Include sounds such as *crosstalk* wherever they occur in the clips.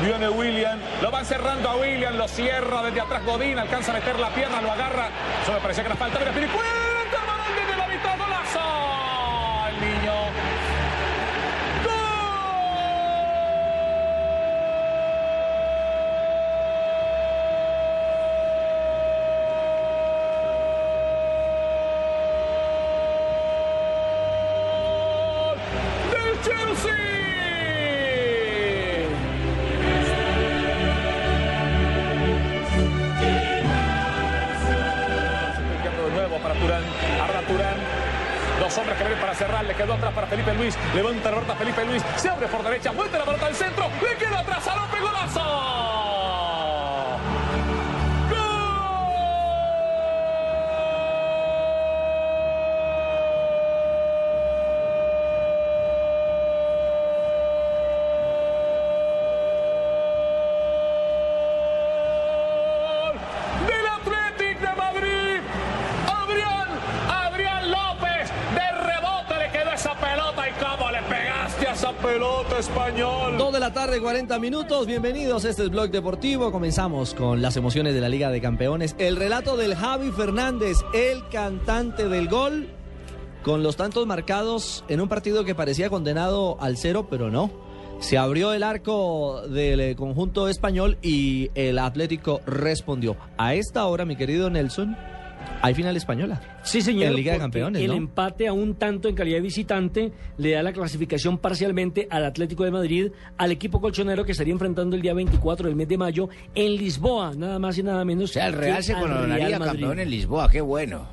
Viene William, lo van cerrando a William, lo cierra desde atrás Godín, alcanza a meter la pierna, lo agarra, me parecía que era falta, mira Pilicueta, Levanta la pelota Felipe Luis. Se abre por derecha. Vuelve la pelota al centro. Le queda atrás a López. Golazo. 40 minutos. Bienvenidos. Este es Blog Deportivo. Comenzamos con las emociones de la Liga de Campeones. El relato del Javi Fernández, el cantante del gol, con los tantos marcados en un partido que parecía condenado al cero, pero no. Se abrió el arco del eh, conjunto español y el Atlético respondió. A esta hora, mi querido Nelson, hay final española. Sí, señor. En Liga de Campeones, El ¿no? empate a un tanto en calidad de visitante le da la clasificación parcialmente al Atlético de Madrid, al equipo colchonero que estaría enfrentando el día 24 del mes de mayo en Lisboa, nada más y nada menos. O sea, el Real se coronaría campeón en Lisboa, qué bueno.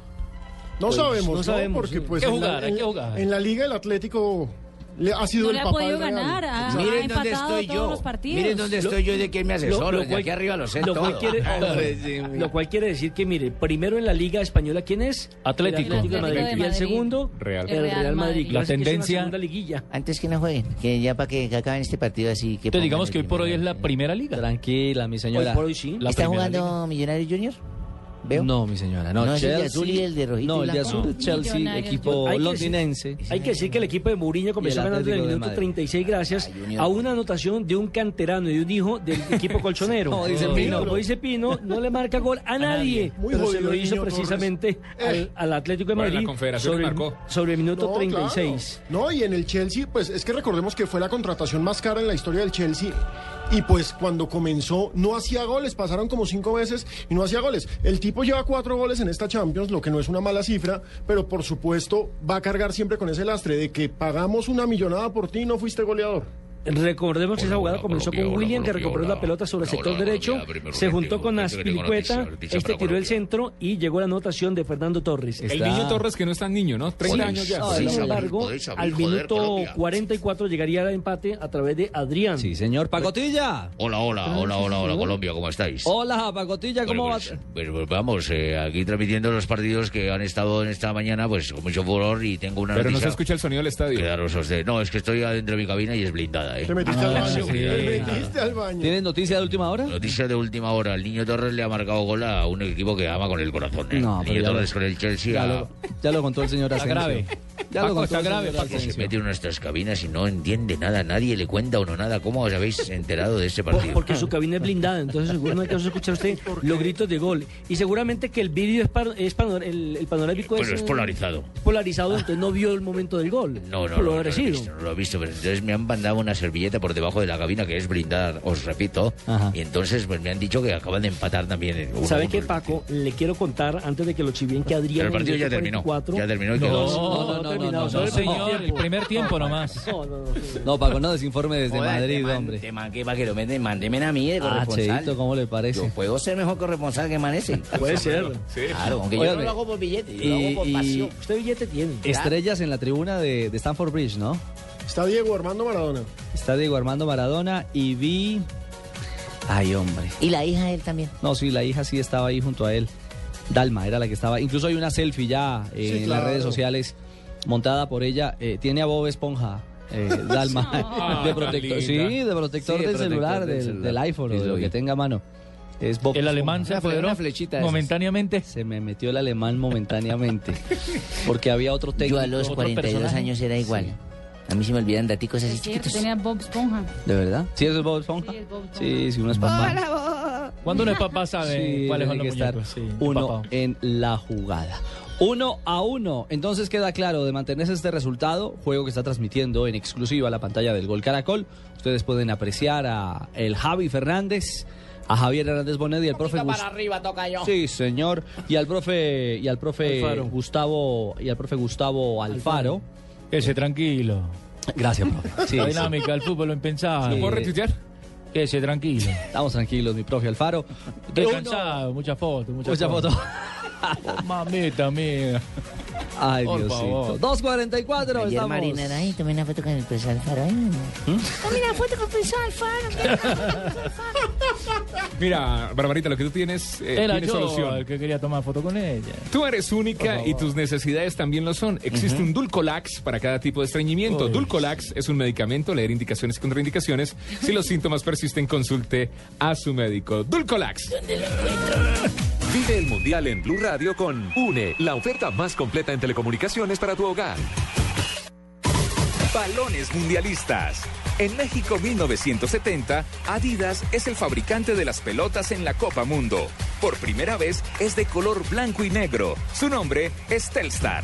No Pues, sabemos, no sabemos, porque sí. pues Hay que en, la, hay que jugar. en la liga el Atlético le ha sido No el le ha papá podido del Real. ganar. Ha, ha Miren dónde estoy todos yo. los. Miren dónde Lo- estoy yo y de quién me asesoro. Lo- lo Desde cual- aquí arriba lo sé lo todo. cual quiere, Hombre, sí, mira. lo cual quiere decir que, mire, primero en la Liga Española, ¿quién es? Atlético. El de Madrid. Atlético de Y el Madrid. segundo, Real. el Real Madrid. La que tendencia- segunda liguilla. Antes que no jueguen, que ya para que acaben este partido así. Que Entonces digamos que hoy por hoy es la primera liga. Tranquila, mi Hoy señora. por hoy sí. La ¿Está jugando Millonarios Junior? ¿Veo? No, mi señora, no. No, es el de Chelsea- azul y el de rojito No, el de azul es Chelsea, Millonarios, equipo Hay que londinense. Hay que decir que el equipo de Mourinho comenzó ganando en el minuto Madrid. 36 gracias Ay, a una anotación de un canterano y de un hijo del *laughs* equipo colchonero. Como dice Pino. Como dice Pino, no le marca gol a nadie, Muy pero se lo hizo precisamente Torres. al, al Atlético de Bueno, en la Madrid Confederación sobre, marcó. sobre el minuto No, 36. claro. No, y en el Chelsea, pues es que recordemos que fue la contratación más cara en la historia del Chelsea. Y pues cuando comenzó no hacía goles, pasaron como cinco veces y no hacía goles. El tipo lleva cuatro goles en esta Champions, lo que no es una mala cifra, pero por supuesto va a cargar siempre con ese lastre de que pagamos una millonada por ti y no fuiste goleador. Recordemos que esa jugada comenzó con William, que recuperó la pelota sobre el sector derecho, se juntó con Aspilicueta, este tiró el centro y llegó la anotación de Fernando Torres. El niño Torres que no es tan niño, ¿no? 30 Podéis- años ya. Sin embargo, al minuto Colombia. 44 llegaría el empate a través de Adrián. Sí, señor. Pacotilla. Hola, hola, hola, hola, hola, Colombia, ¿cómo estáis? Hola, Pacotilla, ¿cómo Bueno, va? pues, pues, pues, vamos, eh, aquí transmitiendo los partidos que han estado en esta mañana, pues con mucho furor y tengo una Pero no se escucha el sonido del estadio. No, es que estoy adentro de mi cabina y es blindada, ¿eh? Te metiste al baño. sí. Te metiste al baño. ¿Tienes noticia de última hora? Noticia de última hora. El niño Torres le ha marcado gol a un equipo que ama con el corazón. ¿eh? No, el pero niño Torres lo- con el Chelsea. Ya lo, ya lo contó el señor Asensio. grave. Ya lo contó está el grave, Paco. Se mete en nuestras cabinas y no entiende nada, nadie le cuenta uno nada. ¿Cómo os habéis enterado de este Por- partido? porque su cabina es blindada, entonces seguro no alcanzó a escuchar usted los gritos de gol. Y seguramente que el vídeo es, par- es panor- el, el panorámico Bueno, es polarizado. polarizado, entonces no vio el momento del gol. No, no, lo no, lo he visto, no lo he visto, pero entonces me han mandado una servilleta por debajo de la cabina que es blindada, os repito, y entonces pues me han dicho que acaban de empatar también. ¿Sabe uno. qué, Paco? Le quiero contar antes de que lo chivien que Adrián. Pero el partido ya terminó, 44 ya terminó y No, no, No, no, no, no, no, el primer señor, tiempo. el primer tiempo nomás. No, no, no. No, Paco, no desinforme desde Madrid, hombre. Te manqué para que lo meten, mándeme a mí de Ah, corresponsal. Cheito, ¿cómo le parece? Yo puedo ser mejor corresponsal que Manese. Puede ser. Claro, aunque yo no lo hago por billete, yo lo hago por pasión. Usted billete tiene. Estrellas en la tribuna de Stanford Bridge, ¿no? Está Diego Armando Maradona. Está Diego Armando Maradona y vi... Ay, hombre. Y la hija de él también. No, sí, la hija sí estaba ahí junto a él. Dalma era la que estaba. Incluso hay una selfie ya eh, Sí, en claro. las redes sociales montada por ella. Eh, tiene a Bob Esponja. eh, *laughs* Dalma Ah, de protector, sí, de protector Sí, de del protector celular, del del, celular. del iPhone Sí, o de lo que tenga a mano. Es Bob El alemán se apoderó una flechita momentáneamente. Se me metió el alemán momentáneamente. *laughs* Porque había otro técnico. Yo a los otro 42 personaje. años era igual. A mí se me olvidan daticos así chiquitos. tenía Bob Esponja. ¿De verdad? ¿Sí es el Bob Esponja? Sí, es Bob Esponja. Sí, sí, uno es papá. Cuando uno es papá sabe Sí, cuáles son los que estar. Sí, uno papá. en la jugada. Uno a uno. Entonces queda claro, de mantenerse este resultado, juego que está transmitiendo en exclusiva la pantalla del Gol Caracol. Ustedes pueden apreciar a el Javi Fernández, a Javier Hernández Bonet y al profe Gus- arriba toca yo. Sí, señor. Y al profe y al profe Alfaro. Gustavo y al profe Gustavo Alfaro. Quédese tranquilo. Gracias, profe. Sí, la dinámica del fútbol lo impensado. Sí. ¿Puedo retuitear? Quédese tranquilo. Estamos tranquilos, mi profe Alfaro. Estoy Uno- cansado, muchas fotos, muchas Mucha foto. Oh, *laughs* mamita mía. Ay, Por Diosito. favor. 2.44 Ayer estamos. Marina era ahí, tomé una foto con el profesor Alfaro. Ay, Tomé una foto con Profesor Alfaro. Mira, Barbarita, lo que tú tienes eh, Era tiene yo solución. el que quería tomar foto con ella. Tú eres única y tus necesidades también lo son. Existe un Dulcolax para cada tipo de estreñimiento. Uy. Dulcolax es un medicamento, leer indicaciones y contraindicaciones. Si los *laughs* síntomas persisten, consulte a su médico. Dulcolax. Vive el Mundial en Blue Radio con UNE, la oferta más completa en telecomunicaciones para tu hogar. Balones mundialistas. En México 1970, Adidas es el fabricante de las pelotas en la Copa Mundo. Por primera vez es de color blanco y negro. Su nombre es Telstar.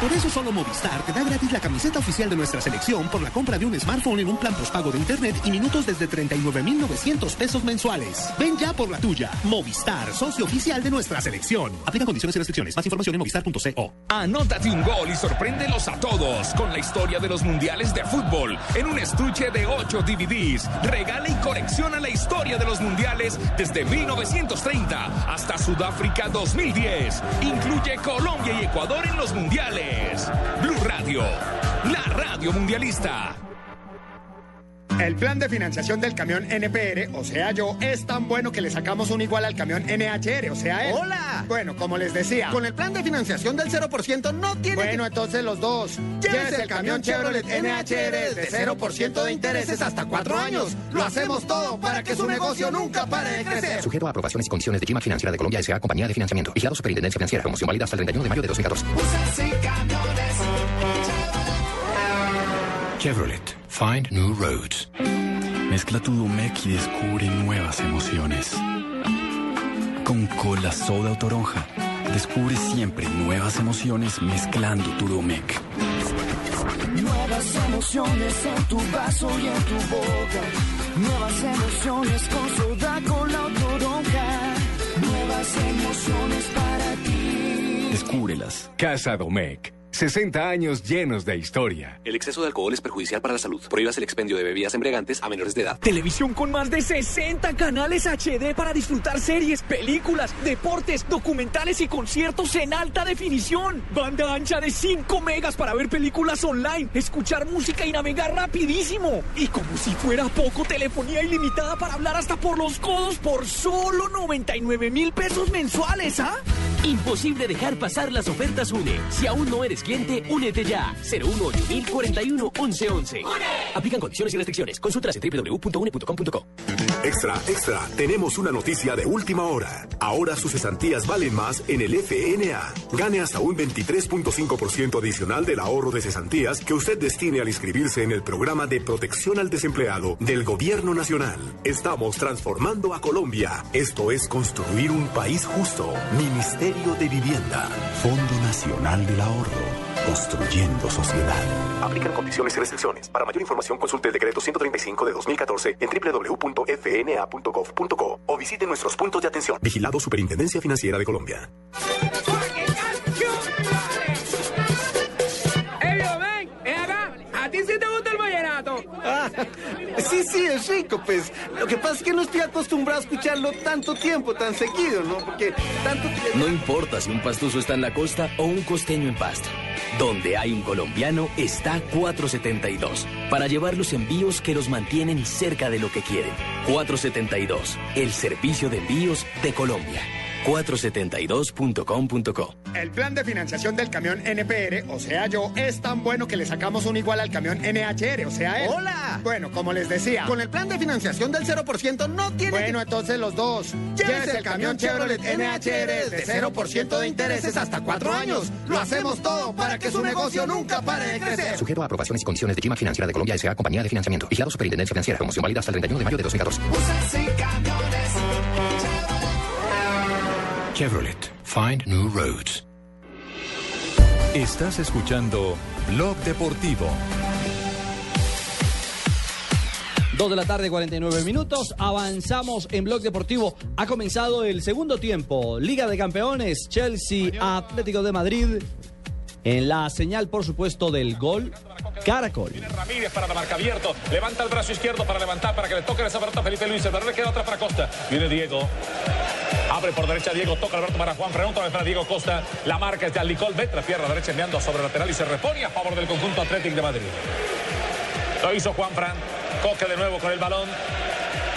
Por eso solo Movistar te da gratis la camiseta oficial de nuestra selección por la compra de un smartphone en un plan postpago de internet y minutos desde 39,900 pesos mensuales. Ven ya por la tuya. Movistar, socio oficial de nuestra selección. Aplica condiciones y restricciones. Más información en movistar.co. Anótate un gol y sorpréndelos a todos con la historia de los mundiales de fútbol en un estuche de 8 DVDs. Regala y colecciona la historia de los mundiales desde 1930 hasta Sudáfrica 2010. Incluye Colombia y Ecuador en los mundiales. Blue Radio, la radio mundialista. El plan de financiación del camión NPR, o sea yo, es tan bueno que le sacamos un igual al camión NHR, o sea él. ¡Hola! Bueno, como les decía. Con el plan de financiación del 0% no tiene Bueno, entonces los dos. Llévese el camión Chevrolet NHR de 0% de intereses hasta cuatro años. Lo hacemos todo para que su negocio nunca pare de crecer. Sujeto a aprobaciones y condiciones de GIMAC Financiera de Colombia S.A. Compañía de Financiamiento. Vigilado Superintendencia Financiera. Promoción válida hasta el 31 de mayo de 2014. Chevrolet. Find new roads. Mezcla tu Domec y descubre nuevas emociones. Con cola soda o toronja. Descubre siempre nuevas emociones mezclando tu Domec. Nuevas emociones en tu vaso y en tu boca. Nuevas emociones con soda, cola o toronja. Nuevas emociones para ti. Descúbrelas. Casa Domecq. 60 años llenos de historia. El exceso de alcohol es perjudicial para la salud. Prohíbas el expendio de bebidas embriagantes a menores de edad. Televisión con más de 60 canales HD para disfrutar series, películas, deportes, documentales y conciertos en alta definición. Banda ancha de 5 megas para ver películas online, escuchar música y navegar rapidísimo. Y como si fuera poco, telefonía ilimitada para hablar hasta por los codos por solo 99 mil pesos mensuales, ¿ah? Imposible dejar pasar las ofertas UNE. Si aún no eres únete ya. 018 41 1111. Aplican condiciones y restricciones. Consultas en www.une.com.co. Extra, extra, tenemos una noticia de última hora. Ahora sus cesantías valen más en el FNA. Gane hasta un 23.5% adicional del ahorro de cesantías que usted destine al inscribirse en el programa de protección al desempleado del Gobierno Nacional. Estamos transformando a Colombia. Esto es construir un país justo. Ministerio de Vivienda. Fondo Nacional del Ahorro. Construyendo sociedad. Aplican condiciones y restricciones. Para mayor información consulte el decreto 135 de 2014 en www.fna.gov.co o visite nuestros puntos de atención. Vigilado Superintendencia Financiera de Colombia. ¡Ey, yo, ven! ¡Ven acá! ¿A ti sí te gusta el vallenato? Ah, *laughs* sí, sí, es rico, pues. Lo que pasa es que no estoy acostumbrado a escucharlo tanto tiempo, tan seguido, ¿no? Porque tanto tiempo... No importa si un pastuso está en la costa o un costeño en Pasto. Donde hay un colombiano está 472 para llevar los envíos que los mantienen cerca de lo que quieren. 472, el servicio de envíos de Colombia. 472.com.co El plan de financiación del camión NPR, o sea yo, es tan bueno que le sacamos un igual al camión NHR, o sea él. ¡Hola! Bueno, como les decía. Con el plan de financiación del 0% no tiene Bueno, entonces los dos. Llévese el camión Chevrolet NHR de 0% de intereses hasta cuatro años. Lo hacemos todo para que su negocio nunca pare de crecer. Sujeto a aprobaciones y condiciones de Gima Financiera de Colombia S.A. Compañía de Financiamiento. Vigilado Superintendencia Financiera. Promoción válida hasta el 31 de mayo de 2014. Chevrolet. Find new roads. Estás escuchando Blog Deportivo. Dos de la tarde, 49 minutos. Avanzamos en Blog Deportivo. Ha comenzado el segundo tiempo. Liga de Campeones, Chelsea, Atlético de Madrid. En la señal, por supuesto, del gol Caracol. Ramírez para la marca abierto. Levanta el brazo izquierdo para levantar, para que le toque esa pelota a Felipe Luis. El le queda otra para Costa. Viene Diego. Abre por derecha Diego, toca Alberto para Juan vez para Diego Costa. La marca es de Alicol, Vetra, tierra derecha enviando sobre lateral y se repone a favor del conjunto Atlético de Madrid. Lo hizo Juan Fran. Coque de nuevo con el balón.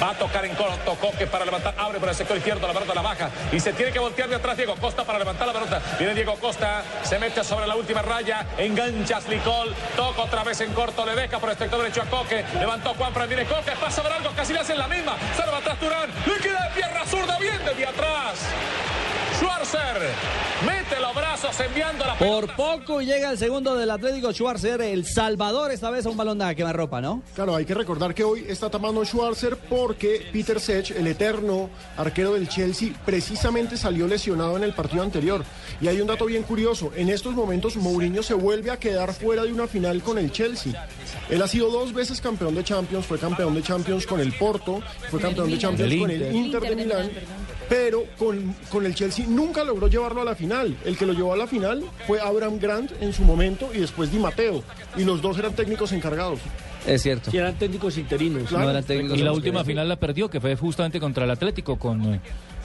Va a tocar en corto, Coque para levantar, abre por el sector izquierdo, la pelota la baja y se tiene que voltear de atrás Diego Costa para levantar la pelota. Viene Diego Costa, se mete sobre la última raya, engancha Slicol, toca otra vez en corto, le deja por el sector derecho a Coque, levantó Juan Fran, viene Coque, pasa por algo, casi le hacen la misma, se atrás Turán, le queda de pierna zurda, bien desde atrás. Schwarzer mete los brazos enviando la Por poco llega el segundo del Atlético Schwarzer, el Salvador, esta vez a un balón de quemarropa, ¿no? Claro, hay que recordar que hoy está tapando Schwarzer porque Peter Sech, el eterno arquero del Chelsea, precisamente salió lesionado en el partido anterior. Y hay un dato bien curioso, en estos momentos Mourinho se vuelve a quedar fuera de una final con el Chelsea. Él ha sido dos veces campeón de Champions, fue campeón de Champions con el Porto, fue campeón de Champions con el Inter de Milán, pero con, con el Chelsea nunca logró llevarlo a la final. El que lo llevó a la final fue Abraham Grant en su momento y después Di Matteo. Y los dos eran técnicos encargados. Es cierto. Si eran técnicos interinos. Claro. No eran técnicos y la última que- final la perdió, que fue justamente contra el Atlético, con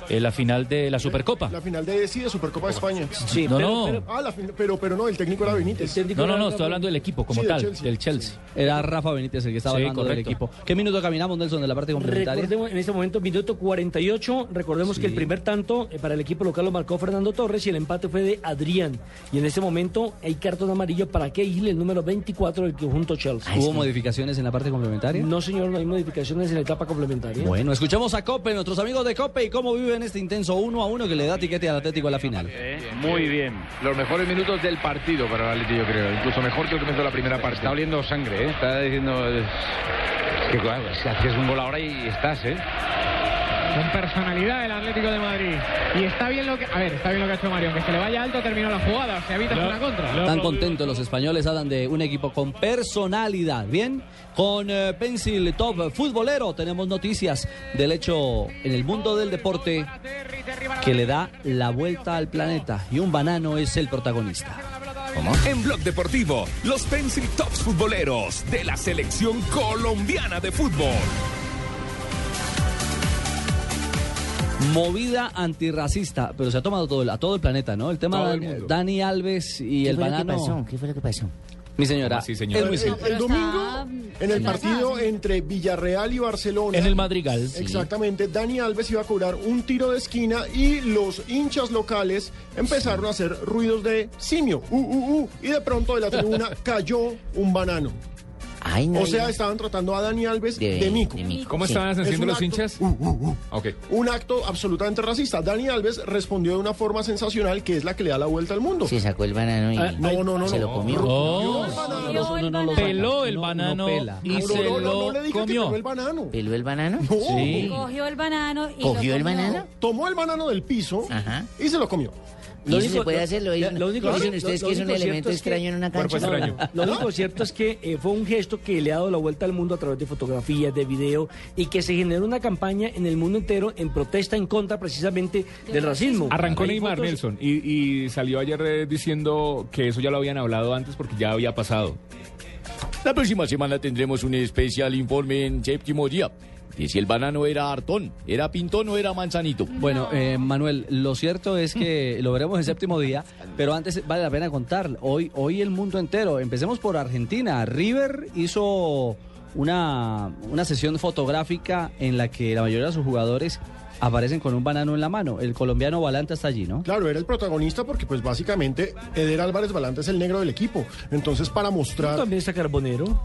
eh, la final de la Supercopa. La final de sí, de Supercopa de España. Sí, No, pero- no. pero- ah, la pero, pero no, el técnico era Benítez. No, no, no, estoy hablando del equipo como Sí, del tal, Chelsea. del Chelsea. Era Rafa Benítez el que estaba Sí, hablando del equipo. ¿Qué minuto caminamos, Nelson, de la parte complementaria? Recordemos en este momento, minuto 48. Recordemos que el primer tanto eh, para el equipo local lo marcó Fernando Torres y el empate fue de Adrián. Y en este momento hay cartón amarillo para Cahill, el número 24 del conjunto Chelsea. ¿Hubo modificaciones en la parte complementaria? No, señor, no hay modificaciones en la etapa complementaria. Bueno, escuchemos a Cope, nuestros amigos de Cope, y cómo viven este intenso 1 a 1 que le da tiquete al Atlético a la final. Muy bien. Los mejores minutos del partido para el Atleti, yo creo. Incluso mejor que el comienzo de la primera parte. Está oliendo sangre, ¿eh? Está diciendo... eh, Que claro, si haces un gol ahora y estás, ¿eh? Con personalidad el Atlético de Madrid. Y está bien lo que. A ver, está bien lo que ha hecho Mario. Que se le vaya alto, terminó la jugada. Se evita una contra. Están contentos los españoles, hablan de un equipo con personalidad. Bien, con eh, Pencil Top Futbolero tenemos noticias del hecho en el mundo del deporte que le da la vuelta al planeta y un banano es el protagonista. En Blog Deportivo, los Pencil Tops futboleros de la selección colombiana de fútbol. Movida antirracista, pero se ha tomado todo, el- a todo el planeta, ¿no? El tema de. Dani Alves y ¿Qué el fue lo que banano. pasó? ¿Qué fue lo que pasó? Mi señora, Sí, señora. es muy El, domingo, En el partido entre Villarreal y Barcelona. En el Madrigal. Exactamente. Dani Alves iba a cobrar un tiro de esquina y los hinchas locales empezaron a hacer ruidos de simio. Uh, uh, uh, y de pronto de la tribuna *laughs* cayó un banano. No o sea, estaban tratando a Dani Alves de, De- mico. de mico, ¿Cómo sí. estaban Es haciendo los acto- hinchas? Ok. Un acto absolutamente racista. Dani Alves respondió de una forma sensacional que es la que le da la vuelta al mundo. Se sacó el banano y Ah, no, no, no, se no. lo comió. Oh, peló el No, no banano pela. y No, se lo no le dije que comió. peló el banano. ¿Peló el banano? Sí. Cogió el banano y ¿Cogió lo el banano? Tomó el banano del piso y se lo comió. ¿Y eso se puede hacer? ¿Lo lo único- dicen lo- ustedes lo que es un único elemento cierto es que- extraño en una cancha? No, Lo único cierto es que eh, fue un gesto que le ha dado la vuelta al mundo a través de fotografías, de video, y que se generó una campaña en el mundo entero en protesta en contra precisamente del racismo. Arrancó Neymar fotos- Nelson y, y salió ayer eh, diciendo que eso ya lo habían hablado antes porque ya había pasado. La próxima semana tendremos un especial informe en séptimo día. De si el banano era hartón, era pintón o era manzanito. Bueno, eh, Manuel, lo cierto es que *laughs* lo veremos el séptimo día, pero antes vale la pena contar. Hoy, hoy el mundo entero. Empecemos por Argentina. River hizo una, una sesión fotográfica en la que la mayoría de sus jugadores aparecen con un banano en la mano. El colombiano Balanta está allí, ¿no? Claro, era el protagonista porque pues básicamente Eder Álvarez Balanta es el negro del equipo. Entonces para mostrar... También está Carbonero.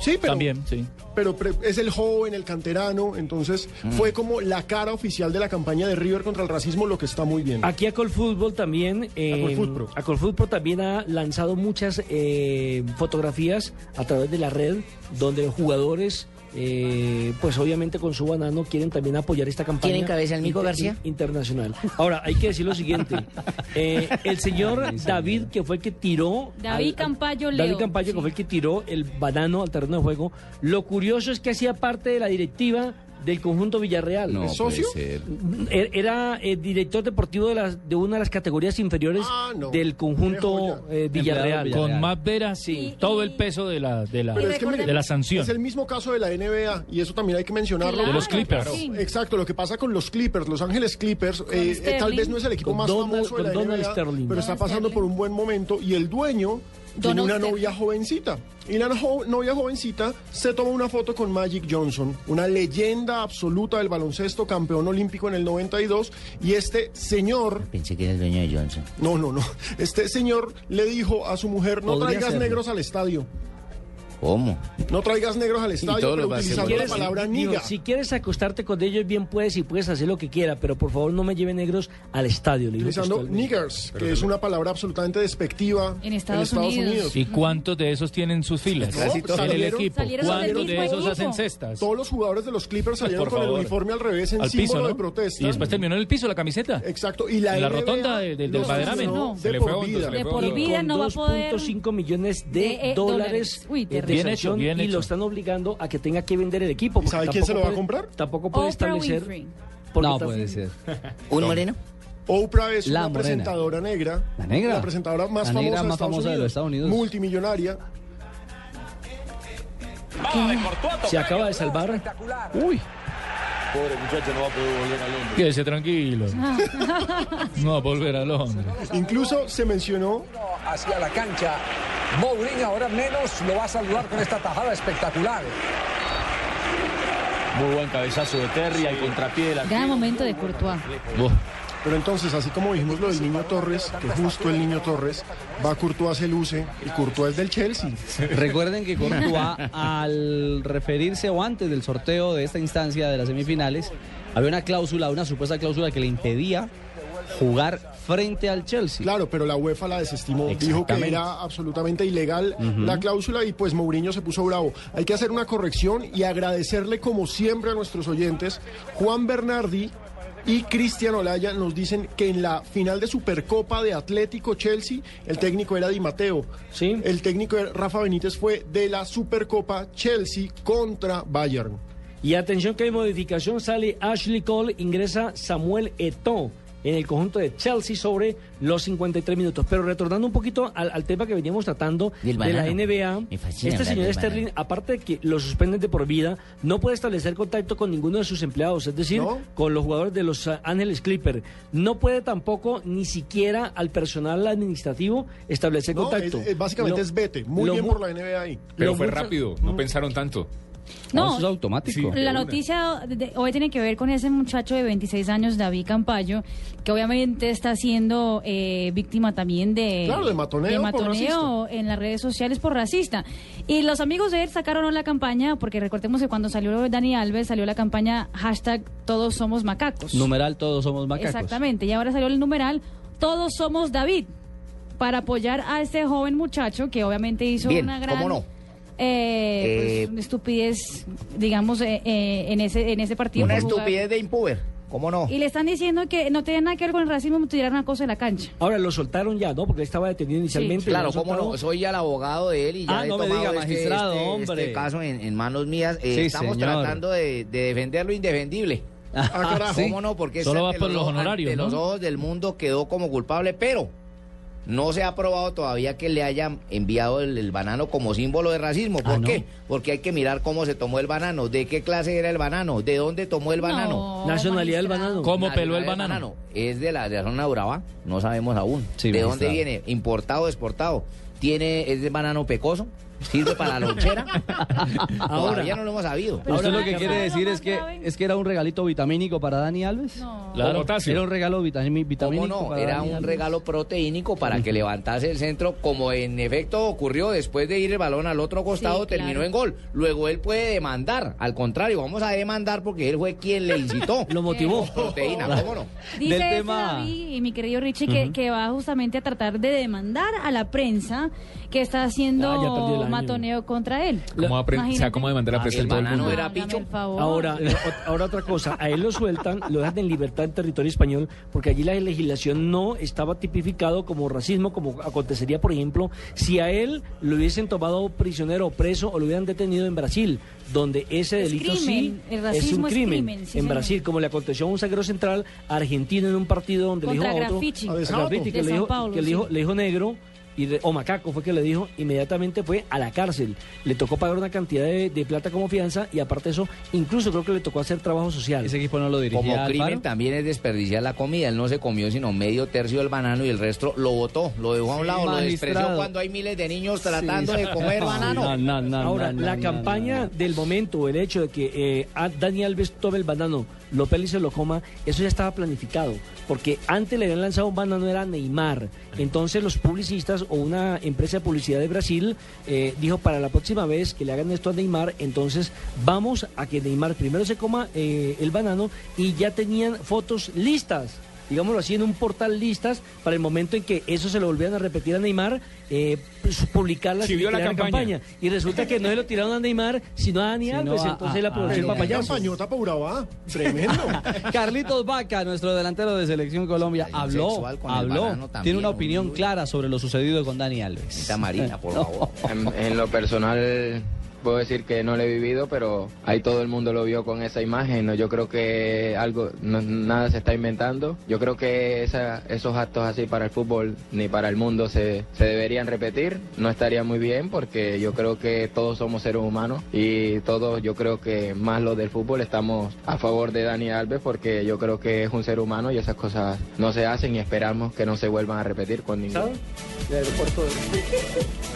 Sí, pero... También, sí. Pero es el joven, el canterano, entonces Mm. fue como la cara oficial de la campaña de River contra el racismo, lo que está muy bien. Aquí a Colfútbol también. Eh, Colfutpro. a Colfutpro también ha lanzado muchas eh, fotografías a través de la red donde los jugadores. Eh, pues obviamente con su banano quieren también apoyar esta campaña. ¿Quién encabeza el Mico García? Internacional. Ahora, hay que decir lo siguiente. *laughs* Eh, el señor David, que fue el que tiró... David Campayo Leo. David Campayo, que fue el que tiró el banano al terreno de juego. Lo curioso es que hacía parte de la directiva del conjunto Villarreal. No ¿Es socio? Er- Era eh, director deportivo de, las, de una de las categorías inferiores Ah, del conjunto eh, Villarreal. Con más veras, sí. todo el peso de la, de la, Pero es que mire, de la sanción. Es el mismo caso de la NBA y eso también hay que mencionarlo. Claro, De los Clippers. Claro. sí. Exacto, lo que pasa con los Clippers, Los Ángeles Clippers, eh, eh, tal vez no es el equipo Con más Donald- famoso de la con Donald NBA, Sterling. pero está Donald pasando por un buen momento y el dueño tiene una novia jovencita. Y la jo- novia jovencita se toma una foto con Magic Johnson, una leyenda absoluta del baloncesto, campeón olímpico en el 92, y este señor Pensé que era el dueño de Johnson. no, no, no. Este señor le dijo a su mujer, no traigas negros al estadio. ¿Cómo? No traigas negros al estadio, pero utilizando la palabra niga. si quieres acostarte con ellos, bien puedes y puedes hacer lo que quiera, pero por favor no me lleven negros al estadio. Utilizando niggers, que es una palabra absolutamente despectiva En Estados Unidos. ¿Y cuántos de esos tienen sus filas? No, en el salieron- equipo. salieron ¿Cuántos de esos equipo. hacen cestas? Todos los jugadores de los Clippers salieron Por con el uniforme al revés en Al símbolo piso, ¿no? de protesta. Y después terminó en el piso la camiseta. Exacto. Y la, En la NBA rotonda de- de- del Baderamen. No. Se De le por vida. se le De por vida no va a poder... 2.5 millones de, eh, dólares, dólares. Uy, Bien hecho, bien y hecho. lo están obligando a que tenga que vender el equipo. ¿Sabe quién se lo va a comprar? Tampoco puede Oprah establecer. No puede ser. *laughs* ¿Un moreno? Oprah es La una morena. presentadora negra. ¿La negra? La presentadora más La famosa, de, más Estados famosa de Unidos, los Estados Unidos. Multimillonaria. Se acaba de salvar. Uy, Pobre muchacho no va a poder volver a Londres. quédese tranquilo. *laughs* No va a volver a Londres. Incluso se mencionó hacia la cancha. Mourinho ahora menos lo va a saludar con esta tajada espectacular. Muy buen cabezazo de Terry al contrapié de la Gran momento de Courtois. Pero entonces, así como dijimos lo del niño Torres, que justo el niño Torres va a Courtois se luce y Courtois es del Chelsea. *laughs* Recuerden que Courtois, al referirse o antes del sorteo de esta instancia de las semifinales, había una cláusula, una supuesta cláusula que le impedía jugar frente al Chelsea. Claro, pero la UEFA la desestimó. Dijo que era absolutamente ilegal la cláusula y pues Mourinho se puso bravo. Hay que hacer una corrección y agradecerle como siempre a nuestros oyentes. Juan Bernardi y Cristian Olaya nos dicen que en la final de Supercopa de Atlético Chelsea el técnico era Di Mateo. Sí. El técnico Rafa Benítez fue de la Supercopa Chelsea contra Bayern. Y atención que hay modificación, sale Ashley Cole, ingresa Samuel Eto'o. En el conjunto de Chelsea sobre los 53 minutos. Pero retornando un poquito al, al tema que veníamos tratando de la. NBA, este señor Sterling, banano. aparte de que lo suspenden de por vida, no puede establecer contacto con ninguno de sus empleados, es decir, con los jugadores de los ah, Ángeles Clippers. No puede tampoco ni siquiera al personal administrativo establecer No, contacto. es- es- básicamente Lo- es vete. Muy bien por la NBA ahí. Pero fue mucho- rápido, no pensaron tanto. No, eso es automático. La noticia de- de- hoy tiene que ver con ese muchacho de 26 años, David Campayo, que obviamente está siendo eh, víctima también de, Claro, de matoneo en las redes sociales por racista. Y los amigos de él sacaron la campaña, porque recordemos que cuando salió Dani Alves, salió la campaña hashtag Todos somos macacos. Numeral, todos somos macacos. Exactamente, y ahora salió el numeral Todos somos David, para apoyar a este joven muchacho que obviamente hizo Bien, una gran... ¿cómo no? Eh, Eh, pues, estupidez, digamos, eh, eh, en ese en ese partido. Una jugar. estupidez de impuber. ¿Cómo no? Y le están diciendo que no tiene nada que ver con el racismo, tirar una cosa de la cancha. Ahora lo soltaron ya, ¿no? Porque él estaba detenido inicialmente. Claro, cómo no. Soy ya el abogado de él y ya Ah, he no me tomado diga, este- magistrado, este, hombre. este caso en, en manos mías. Eh, Sí, estamos señor. tratando de, de defender lo indefendible. Ah, *laughs* ¿sí? ¿Cómo no? Porque Solo va por los honorarios, ante ¿no? los ojos del mundo quedó como culpable, pero no se ha probado todavía que le hayan enviado el, el banano como símbolo de racismo. ¿Por Ah, ¿no? qué? Porque hay que mirar cómo se tomó el banano, de qué clase era el banano, de dónde tomó el banano. No, Nacionalidad del banano. ¿Cómo peló el banano? Es de la, de la zona de Urabá, no sabemos aún. Sí, ¿De magistrado. dónde viene? ¿Importado o exportado? ¿Tiene, ¿Es de banano pecoso? ¿Sirve para la lonchera? *laughs* Todavía no lo hemos sabido. ¿Usted lo que ¿sabe quiere decir es que, es que era un regalito vitamínico para Dani Alves? No. Claro. Era un regalo vitami- ¿Cómo vitamínico no? para Era Dani un Alves. regalo proteínico para que levantase el centro, como en efecto ocurrió después de ir el balón al otro costado, Sí, terminó claro. en gol. Luego él puede demandar. Al contrario, vamos a demandar porque él fue quien le incitó. *laughs* Lo motivó. Proteína, ¿cómo no? Dice Del tema- David y mi querido Richie que, que va justamente a tratar de demandar a la prensa que está Ah, ya haciendo año. Matoneo contra él. ¿Cómo o sea, cómo demandar a Ah, presa el todo el banano mundo? era picho. Ahora, eh, ahora otra cosa, a él lo sueltan, lo dejan en libertad en territorio español, porque allí la legislación no estaba tipificado como racismo, como acontecería, por ejemplo, si a él lo hubiesen tomado prisionero o preso o lo hubieran detenido en Brasil, donde ese Es delito crimen, sí el es un es crimen. crimen, sí, en señor. Brasil, como le aconteció a un zaguero central argentino en un partido donde Contra le dijo a otro, Graffiti. a De Graffiti, que, Sao le dijo, Paulo, que le sí. dijo, le dijo negro. Y de- o macaco fue que le dijo, inmediatamente fue a la cárcel. Le tocó pagar una cantidad de, de plata como fianza y aparte de eso, incluso creo que le tocó hacer trabajo social. Ese equipo no lo dirigía Como Alfaro. crimen también es desperdiciar la comida. Él no se comió sino medio tercio del banano y el resto lo botó, lo dejó a un lado, lo despreció cuando hay miles de niños tratando de comer banano. No, no, no, Ahora, no, la no, campaña no, no. del momento, el hecho de que eh, a Dani Alves tome el banano, y se lo coma, eso ya estaba planificado. Porque antes le habían lanzado un banano, era Neymar. Entonces los publicistas o una empresa de publicidad de Brasil eh, dijo para la próxima vez que le hagan esto a Neymar, entonces vamos a que Neymar primero se coma eh, el banano y ya tenían fotos listas. Digámoslo así, en un portal listas para el momento en que eso se lo volvieran a repetir a Neymar, eh, pues, publicarlas Sí, y vio la crear campaña. Y resulta que no se lo tiraron a Neymar, sino a Dani Alves. a- entonces a- la qué papayazo. campañota para Urabá. Tremendo. *laughs* Carlitos Vaca, nuestro delantero de Selección Colombia, habló, habló, tiene una un- opinión clara sobre lo sucedido con Dani Alves. Marina, por *laughs* favor. En, en lo personal puedo decir que no lo he vivido, pero ahí todo el mundo lo vio con esa imagen. ¿no? Yo creo que algo, no- nada se está inventando. Yo creo que esa- esos actos así para el fútbol ni para el mundo se, se deberían repetir. No estaría muy bien porque yo creo que todos somos seres humanos y todos, yo creo que más los del fútbol estamos a favor de Dani Alves porque yo creo que es un ser humano y esas cosas no se hacen y esperamos que no se vuelvan a repetir con ninguno.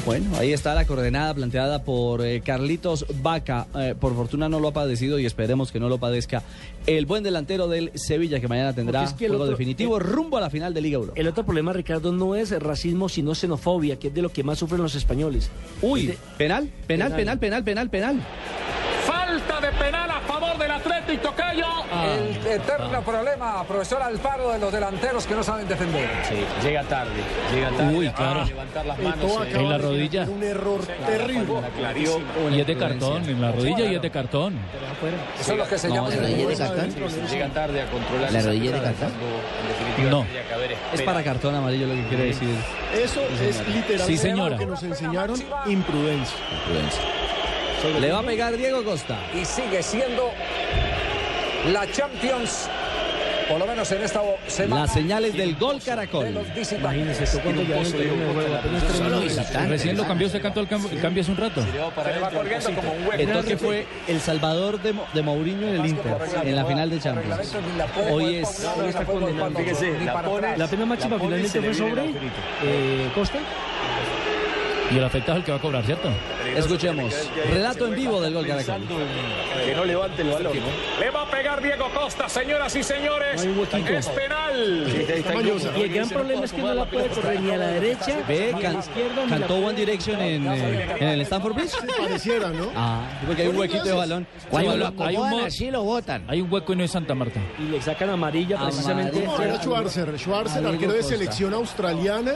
Bueno, ahí está la coordenada planteada por eh, Carlitos Vaca. Eh, por fortuna no lo ha padecido y esperemos que no lo padezca el buen delantero del Sevilla que mañana tendrá es que el juego otro- definitivo el- rumbo a la final de Liga Euro. El otro problema, Ricardo, no es racismo, sino xenofobia, que es de lo que más sufren los españoles. Uy, penal, penal, Penal. penal, penal, penal, penal. Penal a favor del Atlético Tocayo. El eterno problema, profesor Alfaro, de los delanteros que no saben defender. Sí, llega tarde, llega tarde. Uy, a claro. levantar las manos. eh, en la rodilla. Un error terrible. Y es de cartón, en la rodilla y es de cartón. Eso es lo que se No, llama... la rodilla de cartón. Llega tarde a controlar La rodilla de cartón. No. Es para cartón amarillo lo que quiere decir. Eso es literalmente Sí, señora. lo que nos enseñaron imprudencia. Le va a pegar Diego Costa. Y sigue siendo la Champions Por lo menos en esta semana. Las señales del gol Caracol. Imagínense, esto cuando ya. Recién lo cambió, se cantó el cambio, el cambio hace un rato. El toque fue El Salvador de, Mo- de Mourinho en el Inter, en la final de Champions. Hoy es... Hoy está. La pena máxima finalmente fue sobre eh, Costa. Y el afectado es el que va a cobrar, ¿cierto? Escuchemos. Relato en vivo del gol Caracol. Que no levante el balón. Le va a pegar Diego Costa, señoras y señores. Es penal. Y el gran problema es que no la puede correr ni a la derecha, Ve, ni a can- la izquierda, cantó One Direction en, eh, en el Stanford Bridge. Pareciera, ¿no? Ah, porque hay un huequito de balón. Cuando lo hay un acomodan mo- así lo botan. Hay un hueco y no es Santa Marta. Y le sacan amarilla precisamente. Era Schwarzer, Schwarzer, arquero de selección australiana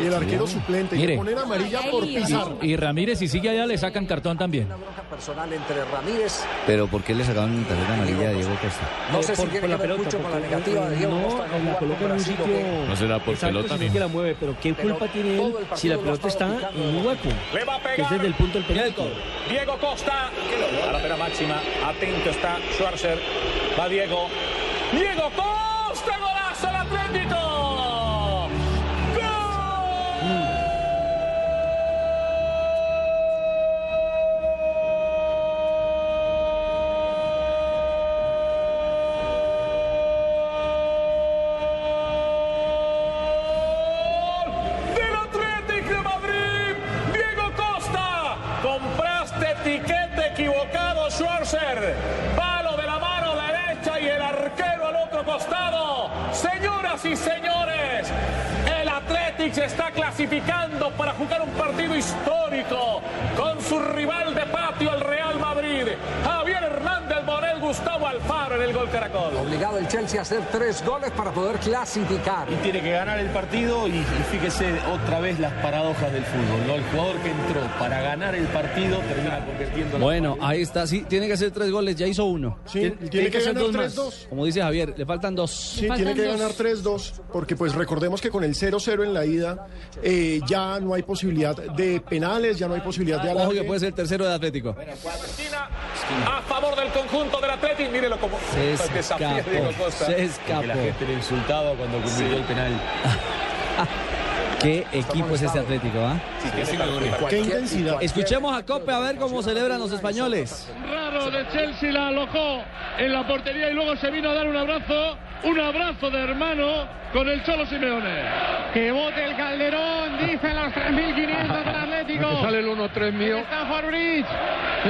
y el arquero suplente. Y Mire. le ponen amarilla por pisar. Y Ramírez, si sigue allá, le sacan cartón también. personal entre Ramírez. Pero ¿por qué le sacaron tarjeta amarilla a Diego Costa? No sé si por, tiene por la pelota, mucho con la negativa de Diego no, Costa en la coloca con en un sitio. ¿No será por Exacto, pelota mismo? que la mueve, pero ¿qué culpa tiene él si la pelota está en un hueco? Le va a Que es pegar desde el punto del penalti. Diego Costa. A la pena máxima. Atento está Schwarzer. Va Diego. Diego Costa. Golazo Señoras y señores, el Atlético se está clasificando para jugar un partido histórico con su rival de patio, el Real Madrid. Javier Gustavo Alfaro en el gol Caracol. Obligado el Chelsea a hacer tres goles para poder clasificar. Y tiene que ganar el partido y, y fíjese otra vez las paradojas del fútbol, ¿no? El jugador que entró para ganar el partido termina convirtiendo Bueno, ahí está. Sí, tiene que hacer tres goles. Ya hizo uno. Sí, Tien- tiene que hacer ganar dos más. 3-2. Como dice Javier, le faltan dos. Sí, tiene que ganar 3-2, porque pues recordemos que con el 0-0 en la ida eh, ya no hay posibilidad de penales, ya no hay posibilidad de Ojo que puede ser el tercero de Atlético. A favor del conjunto del Atlético. Mírelo como Se *laughs* desafía escapó, Diego Costa. se Que escapó. la gente le insultaba cuando convirtió el penal. *laughs* Qué equipo es este Atlético, ¿ah? Qué intensidad. Escuchemos a Cope a ver cómo celebran los españoles. Raro de Chelsea la alojó en la portería y luego se vino a dar un abrazo, un abrazo de hermano con el Cholo Simeone. Que bote el Calderón, dicen los 3.500 del Atlético. Que sale el 1-3 mío. Stanford Bridge,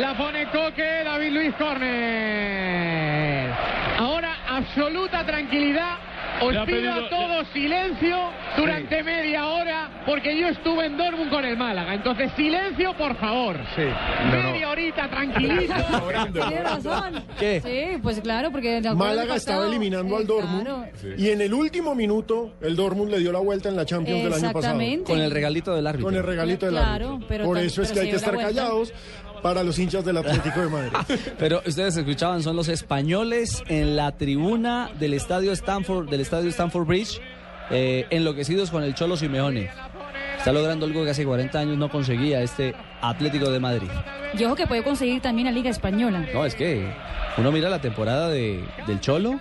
la pone Coque, David Luis Corner. Ahora absoluta tranquilidad. Os pido pedido- a todos silencio durante media hora porque yo estuve en Dortmund con el Málaga. Entonces silencio, por favor. Media horita tranquilito. *laughs* Tiene razón. ¿Qué? Sí, pues claro, porque el Málaga estaba eliminando eh, al Dortmund claro. y en el último minuto el Dortmund le dio la vuelta en la Champions del año pasado. Exactamente. Con el regalito del árbitro. Con el regalito del Claro, árbitro. pero Por eso es que hay que estar vuelta. callados para los hinchas del Atlético de Madrid. *laughs* Pero ustedes escuchaban, son los españoles en la tribuna del estadio Stanford, del estadio Stanford Bridge, eh, enloquecidos con el Cholo Simeone. Está logrando algo que hace 40 años no conseguía este Atlético de Madrid. Y ojo que puede conseguir también la Liga Española. No, es que uno mira la temporada de, del Cholo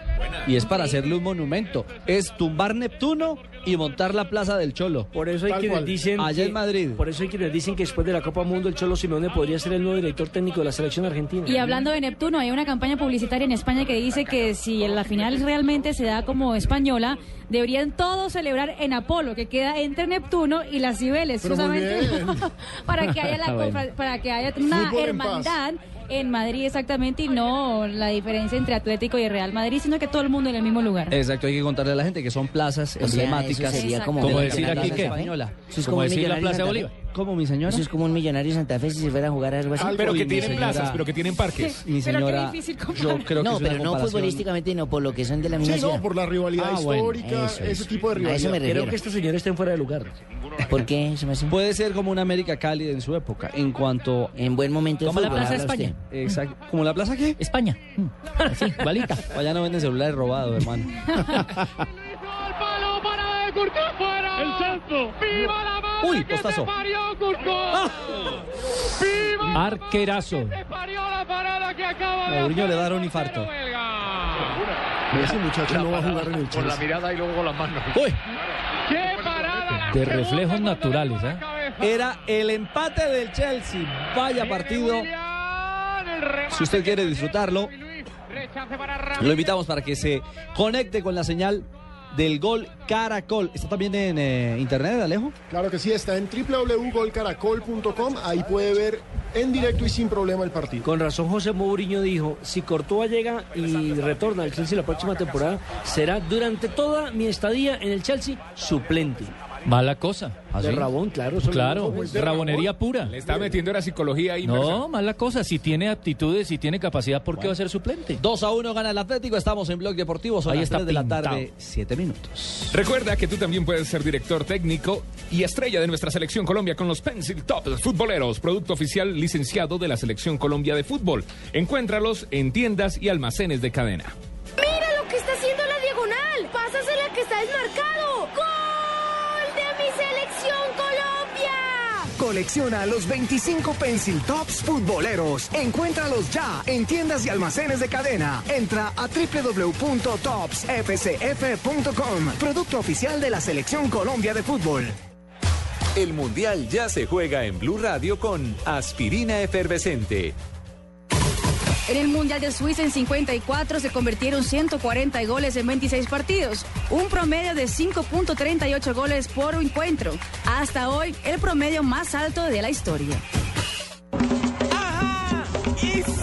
y es para hacerle un monumento. Es tumbar Neptuno y montar la plaza del Cholo. Por eso hay Tal quienes cual. dicen Allá que- en Madrid. Por eso hay quienes dicen que después de la Copa Mundo el Cholo Simeone podría ser el nuevo director técnico de la selección argentina. Y hablando de Neptuno, hay una campaña publicitaria en España que dice que si en la final realmente se da como española, deberían todos celebrar en Apolo, que queda entre Neptuno y las Cibeles, justamente *laughs* para que haya la Bueno. confra- para que haya una Fútbol hermandad en Madrid exactamente y no la diferencia entre Atlético y Real Madrid, sino que todo el mundo en el mismo lugar. Exacto, hay que contarle a la gente que son plazas O sea, emblemáticas. sería como decir aquí que-. Española. Eso es Como como decir la Plaza de Bolívar. ¿Cómo, mi señora? Eso es como un millonario Santa Fe si se fuera a jugar algo así. Pero Uy, que tienen señora. plazas, pero que tienen parques. Mi *laughs* Pero qué señora, difícil yo creo que no, es una pero no futbolísticamente, no, por lo que son de la misma Sí, no, por la rivalidad Ah, bueno, histórica, eso, ese tipo de A eso rivalidad. me refiero. Creo que este señor está en fuera de lugar. ¿Por qué? Se me hace- Puede ser como una América cálida en su época, en cuanto... En buen momento de Como la Plaza España. usted. Exacto. ¿Como la plaza qué? España. Mm. Así, igualita. Allá no venden celulares robados, hermano. *laughs* ¡Al palo para de Courtois fuera! ¡El salto! ¡Viva la madre Uy, que postazo. te parió, Courtois! ¡Viva Arquerazo. te parió la parada que acaba de Mourinho hacer le dará el un infarto. portero belga! Ese muchacho no va a jugar en el Con la Chelsea. mirada y luego con las manos. Uy, ¡Qué parada! De reflejos naturales, ¿eh? era el empate del Chelsea. Vaya partido. Si usted quiere disfrutarlo, lo invitamos para que se conecte con la señal del gol Caracol. ¿Está también en eh, internet, Alejo? Claro que sí, está en www.golcaracol.com. Ahí puede ver en directo y sin problema el partido. Con razón José Mourinho dijo, si Courtois llega y retorna al Chelsea la próxima temporada, será durante toda mi estadía en el Chelsea suplente. Mala cosa. De Rabón, claro. eso lo Claro, de rabonería pura. Le está metiendo la psicología ahí. No, mala cosa. Si tiene aptitudes, si tiene capacidad, ¿por qué va a ser suplente? 2 a 1 gana el Atlético. Estamos en Blog Deportivo. Son Ahí las está 3 de la tarde, 7 minutos. Recuerda que tú también puedes ser director técnico y estrella de nuestra selección Colombia con los Pencil Top Futboleros, producto oficial licenciado de la selección Colombia de fútbol. Encuéntralos en tiendas y almacenes de cadena. ¡Mira lo que está haciendo la diagonal! ¡Pásasela que está desmarcado! Colecciona los 25 Pencil Tops futboleros. Encuéntralos ya en tiendas y almacenes de cadena. Entra a www.topsfcf.com. Producto oficial de la Selección Colombia de Fútbol. El Mundial ya se juega en Blue Radio con Aspirina Efervescente. En el Mundial de Suiza en 54 se convirtieron 140 goles en 26 partidos, un promedio de 5.38 goles por encuentro. Hasta hoy, el promedio más alto de la historia. Y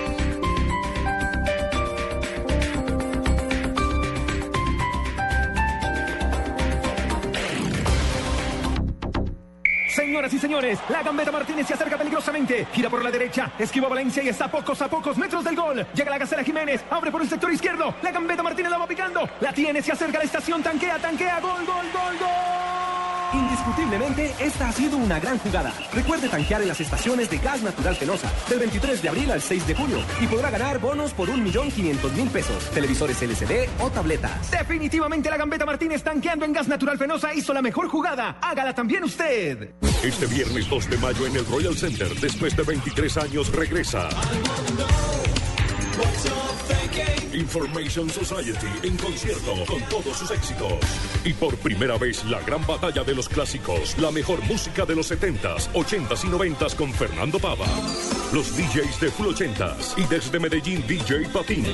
Señoras y señores, la gambeta Martínez se acerca peligrosamente. Gira por la derecha, esquiva Valencia y está a pocos a pocos metros del gol. Llega la Gacela Jiménez, abre por el sector izquierdo. La gambeta Martínez la va picando. La tiene, se acerca a la estación, tanquea, tanquea, gol, gol, gol, gol. Indiscutiblemente, esta ha sido una gran jugada. Recuerde tanquear en las estaciones de Gas Natural Fenosa del 23 de abril al 6 de junio y podrá ganar bonos por 1.500.000 pesos, televisores LCD o tabletas. Definitivamente la gambeta Martínez tanqueando en Gas Natural Fenosa hizo la mejor jugada. Hágala también usted. Este viernes 2 de mayo en el Royal Center, después de 23 años, regresa. Information Society en concierto con todos sus éxitos. Y por primera vez la gran batalla de los clásicos, la mejor música de los 70s, 80s y 90s con Fernando Pava. Los DJs de Full 80s y desde Medellín DJ Patín.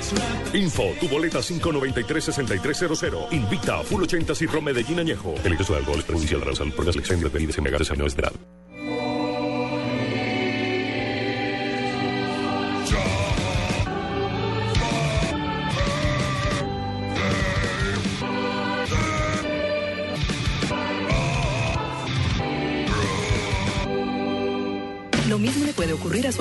Info, tu boleta 593-6300. Invita a Full 80s y Rom Medellín Añejo. El exceso de alcohol para la salud por la selección de bebidas embriagantes a de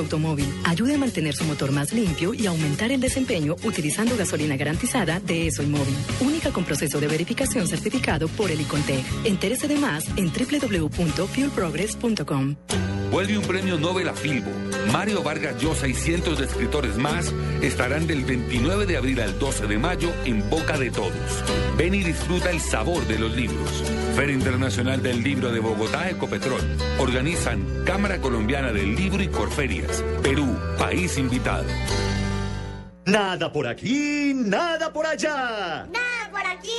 automóvil. Ayude a mantener su motor más limpio y aumentar el desempeño utilizando gasolina garantizada de ESO y Móvil. Única con proceso de verificación certificado por el Icontec. Entérese de más en www.fuelprogress.com. Vuelve un premio Nobel a Filbo. Mario Vargas Llosa y cientos de escritores más estarán del 29 de abril al 12 de mayo en boca de todos. Ven y disfruta el sabor de los libros. Feria Internacional del Libro de Bogotá, Ecopetrol. Organizan Cámara Colombiana del Libro y Corferias. Perú, país invitado. Nada por aquí, nada por allá. Nada por aquí,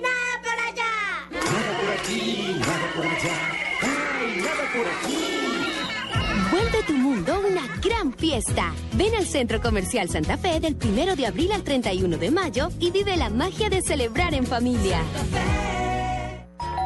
nada por allá. Nada por aquí, nada por allá. Ay, nada por aquí. Vuelve tu mundo una gran fiesta. Ven al Centro Comercial Santa Fe del 1 de abril al 31 de mayo y vive la magia de celebrar en familia.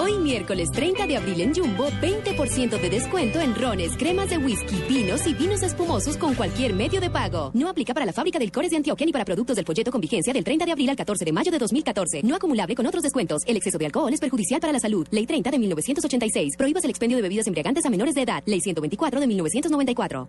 Hoy miércoles 30 de abril en Jumbo, 20% de descuento en rones, cremas de whisky, vinos y vinos espumosos con cualquier medio de pago. No aplica para la fábrica del Cores de Antioquia ni para productos del folleto con vigencia del 30 de abril al 14 de mayo de 2014. No acumulable con otros descuentos. El exceso de alcohol es perjudicial para la salud. Ley 30 de 1986. Prohíbas el expendio de bebidas embriagantes a menores de edad. Ley 124 de 1994.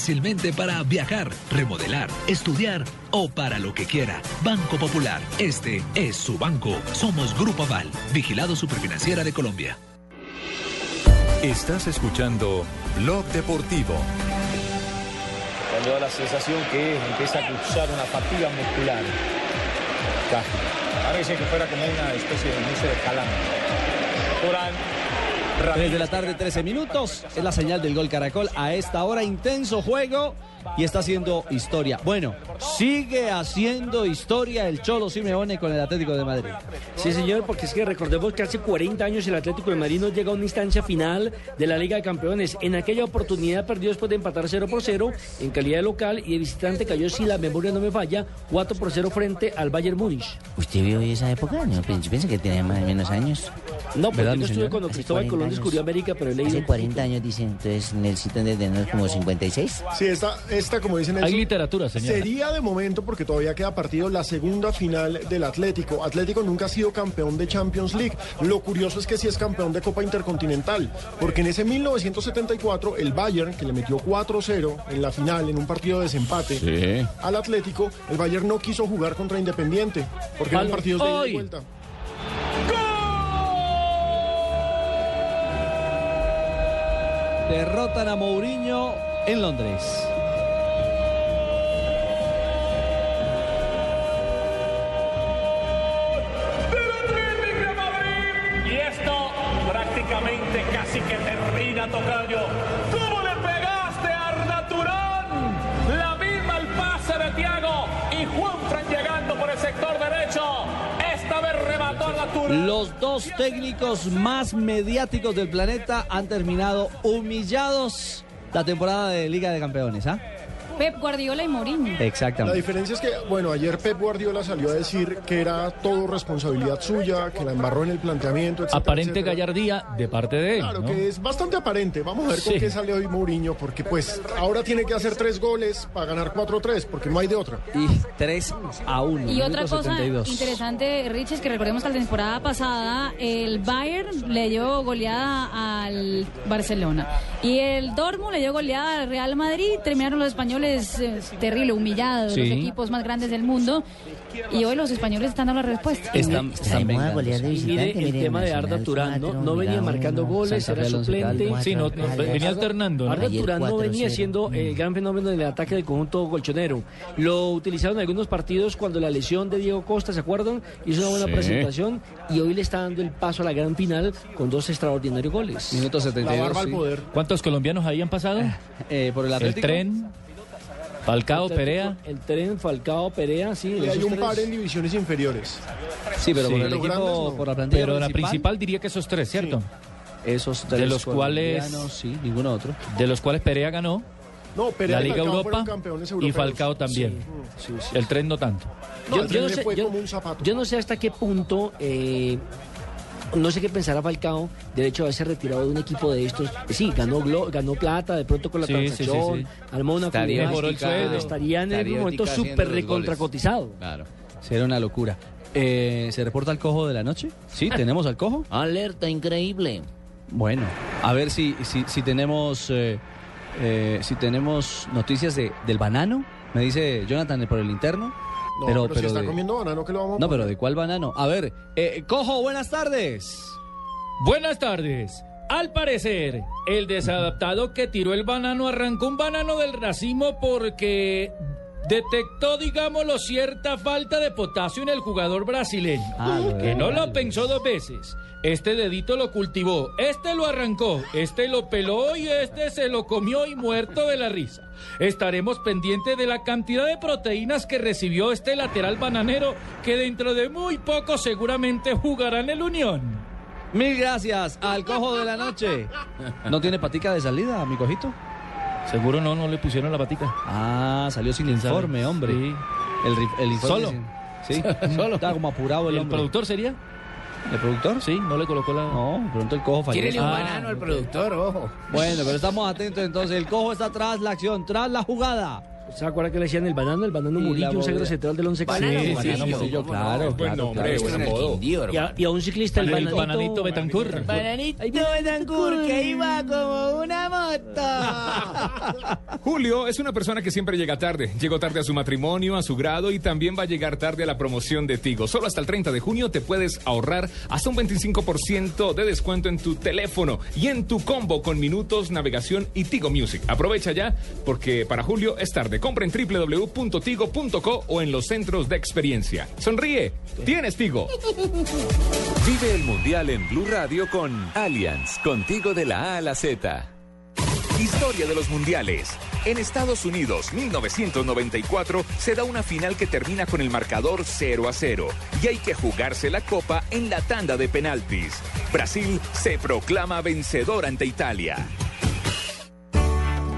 para viajar, remodelar, estudiar o para lo que quiera. Banco Popular, este es su banco. Somos Grupo Aval, vigilado superfinanciera de Colombia. Estás escuchando Blog Deportivo. Cuando da la sensación que empieza a cruzar una fatiga muscular. Parece que fuera como una especie de inicio de calambre. Durán 3 de la tarde, 13 minutos. Es la señal del gol Caracol. A esta hora, intenso juego y está haciendo historia. Bueno, sigue haciendo historia el Cholo Simeone con el Atlético de Madrid. Sí, señor, porque es que recordemos que hace 40 años el Atlético de Madrid no llega a una instancia final de la Liga de Campeones. En aquella oportunidad perdió después de empatar 0 por 0 en calidad de local y de visitante cayó, si la memoria no me falla, 4 por 0 frente al Bayern Múnich. ¿Usted vio esa época? No, yo pienso que tenía más o menos años. No, porque ¿Verdad, yo estuve cuando Hace Cristóbal 40 Colón años. descubrió América, pero he leído Hace un 40 años, dicen, entonces necesitan de tener como 56. Sí, esta, esta como dicen Hay literatura, señora. Sería de momento, porque todavía queda partido, la segunda final del Atlético. Atlético nunca ha sido campeón de Champions League. Lo curioso es que sí es campeón de Copa Intercontinental, porque en ese 1974 el Bayern, que le metió 4-0 en la final, en un partido de desempate al Atlético, el Bayern no quiso jugar contra Independiente, porque eran partidos de ida y vuelta. Derrotan a Mourinho en Londres. Esto prácticamente casi que termina, Tocayo. ¿Cómo le pegaste a Arda Turán? La misma el pase de Tiago y Juanfran llegando por el sector derecho. Esta vez remató Arda Turán. Los dos técnicos más mediáticos del planeta han terminado humillados la temporada de Liga de Campeones, ¿ah? Pep Guardiola y Mourinho. La Exactamente. diferencia es que, bueno, ayer Pep Guardiola salió a decir que era todo responsabilidad suya, que la embarró en el planteamiento, etcétera, Aparente etcétera. gallardía de parte de él. Claro, ¿no? que es bastante aparente. Vamos a ver con qué sale hoy Mourinho, porque pues ahora tiene que hacer tres goles para ganar 4-3, porque no hay de otra. Y 3 a 1. Y otra cosa interesante, Rich, es que recordemos que la temporada pasada el Bayern le dio goleada al Barcelona y el Dortmund le dio goleada al Real Madrid. Terminaron los españoles eh, terrible, humillados, Sí. los equipos más grandes del mundo. Y hoy los españoles están dando la respuesta. Están, están de Y visitante. mire el mire, tema de Arda Turán, ¿no? No venía marcando uno, goles, Santa era suplente. Caldas, Sí, no, no, venía alternando, ¿no? Arda Turán no 4-0. venía siendo el gran fenómeno del ataque del conjunto colchonero. Lo utilizaron en algunos partidos cuando la lesión de Diego Costa, ¿se acuerdan? Hizo una buena Sí. presentación y hoy le está dando el paso a la gran final con dos extraordinarios goles. Minuto 72. sí. ¿Cuántos colombianos ahí han pasado? Eh, por el El Atlético. tren, Falcao, Perea. El tren, Falcao, Perea, sí. Y hay un tres. par en divisiones inferiores. Sí, pero Sí. por el equipo, grandes no. por la plantilla Pero la principal, diría que esos tres, ¿cierto? esos de tres los cuales- sí, ninguno otro. De los cuales Perea ganó No, Perea la Liga Europa y. Falcao también. Sí, sí. El tren no tanto. No, no sé, yo no sé hasta qué punto eh, No sé qué pensará Falcao del hecho de haberse retirado de un equipo de estos. Sí, ganó glo- ganó plata de pronto con la Sí, sí, sí, transacción, sí. armó una Estaría el estaría en el Estaría momento súper recontracotizado. Claro. Será una locura. Eh, ¿Se reporta el cojo de la noche? Sí, tenemos al cojo. Alerta increíble. Bueno, a ver si, si, si tenemos eh, eh, si tenemos noticias de, del banano. Me dice Jonathan por el interno. No, pero, pero, si está de- comiendo banano, ¿qué lo vamos a No, poner? pero ¿de cuál banano? A ver, eh, cojo, buenas tardes. Buenas tardes. Al parecer, el desadaptado que tiró el banano arrancó un banano del racimo porque detectó, digámoslo, cierta falta de potasio en el jugador brasileño. Ah, que no lo pensó dos veces. Este dedito lo cultivó, este lo arrancó, este lo peló y este se lo comió y muerto de la risa. Estaremos pendientes de la cantidad de proteínas que recibió este lateral bananero que dentro de muy poco seguramente jugará en el Unión. Mil gracias al cojo de la noche. *laughs* ¿No tiene patica de salida, mi cojito? Seguro no, no le pusieron la patica. Ah, salió sin informe, hombre. Sí. El, el informe Solo. sin- Sí, *laughs* Solo. Estaba como apurado el, ¿El hombre. productor sería? ¿El productor? Sí, no le colocó la... No, pronto el cojo falló. Tírele un Ah, banano al productor, ojo. Bueno, pero estamos atentos entonces. El cojo está tras la acción, tras la jugada. ¿Se acuerda que le decían el banano? El banano Murillo, un movida. central del once Banano Caldas. Murillo. Banano Murillo, claro, Buen nombre, buen apodo. Y a, y a un ciclista, el Bananito, bananito... Bananito Betancur. Bananito Betancourt, que iba como una moto. *laughs* Julio es una persona que siempre llega tarde. Llegó tarde a su matrimonio, a su grado y también va a llegar tarde a la promoción de Tigo. Solo hasta el 30 de junio te puedes ahorrar hasta un 25% de descuento en tu teléfono y en tu combo con minutos, navegación y Tigo Music. Aprovecha ya porque para Julio es tarde. Compra en www.tigo.co o en los centros de experiencia. Sonríe, tienes Tigo. *laughs* Vive el Mundial en Blue Radio con Allianz, contigo de la A a la Z. Historia de los Mundiales. En Estados Unidos, 1994, se da una final que termina con el marcador 0 a 0 y hay que jugarse la copa en la tanda de penaltis. Brasil se proclama vencedor ante Italia.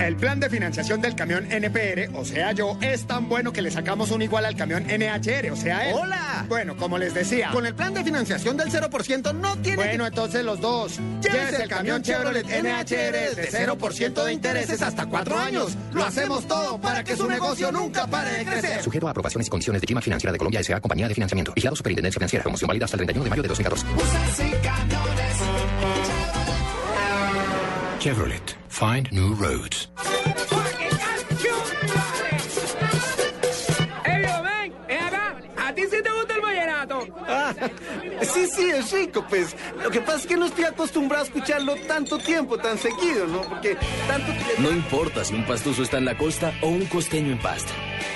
El plan de financiación del camión NPR, o sea yo, es tan bueno que le sacamos un igual al camión NHR, o sea él. ¡Hola! Bueno, como les decía. Con el plan de financiación del 0% no tiene Bueno, entonces los dos. Llévese el camión Chevrolet NHR de 0% de intereses hasta cuatro años. Lo hacemos todo para que su negocio nunca pare de crecer. Sujeto a aprobaciones y condiciones de Gima Financiera de Colombia S.A. Compañía de Financiamiento. Vigilado Superintendencia Financiera. Promoción válida hasta el 31 de mayo de 2014. Chevrolet. Find new roads. ¡Ey, yo, ven! ¡Ven acá! ¿A ti sí sí, es rico, pues. Lo que pasa es que no estoy acostumbrado a escucharlo tanto tiempo, tan seguido, ¿no? Porque tanto. No importa si un pastuso está en la costa o un costeño en Pasto.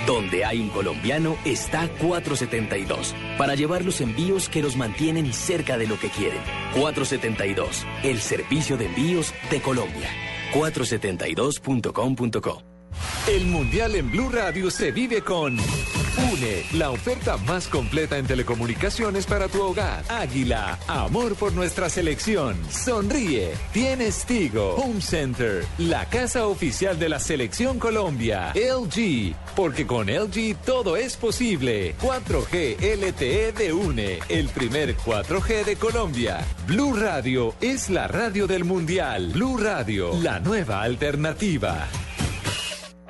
Donde hay un colombiano está 472 para llevar los envíos que los mantienen cerca de lo que quieren. 472, el servicio de envíos de Colombia. 472.com.co. El Mundial en Blue Radio se vive con UNE, la oferta más completa en telecomunicaciones para tu hogar. Águila, amor por nuestra selección. Sonríe, tienes Tigo. Home Center, la casa oficial de la Selección Colombia. LG, porque con LG todo es posible. 4G LTE de UNE, el primer 4G de Colombia. Blue Radio es la radio del Mundial. Blue Radio, la nueva alternativa.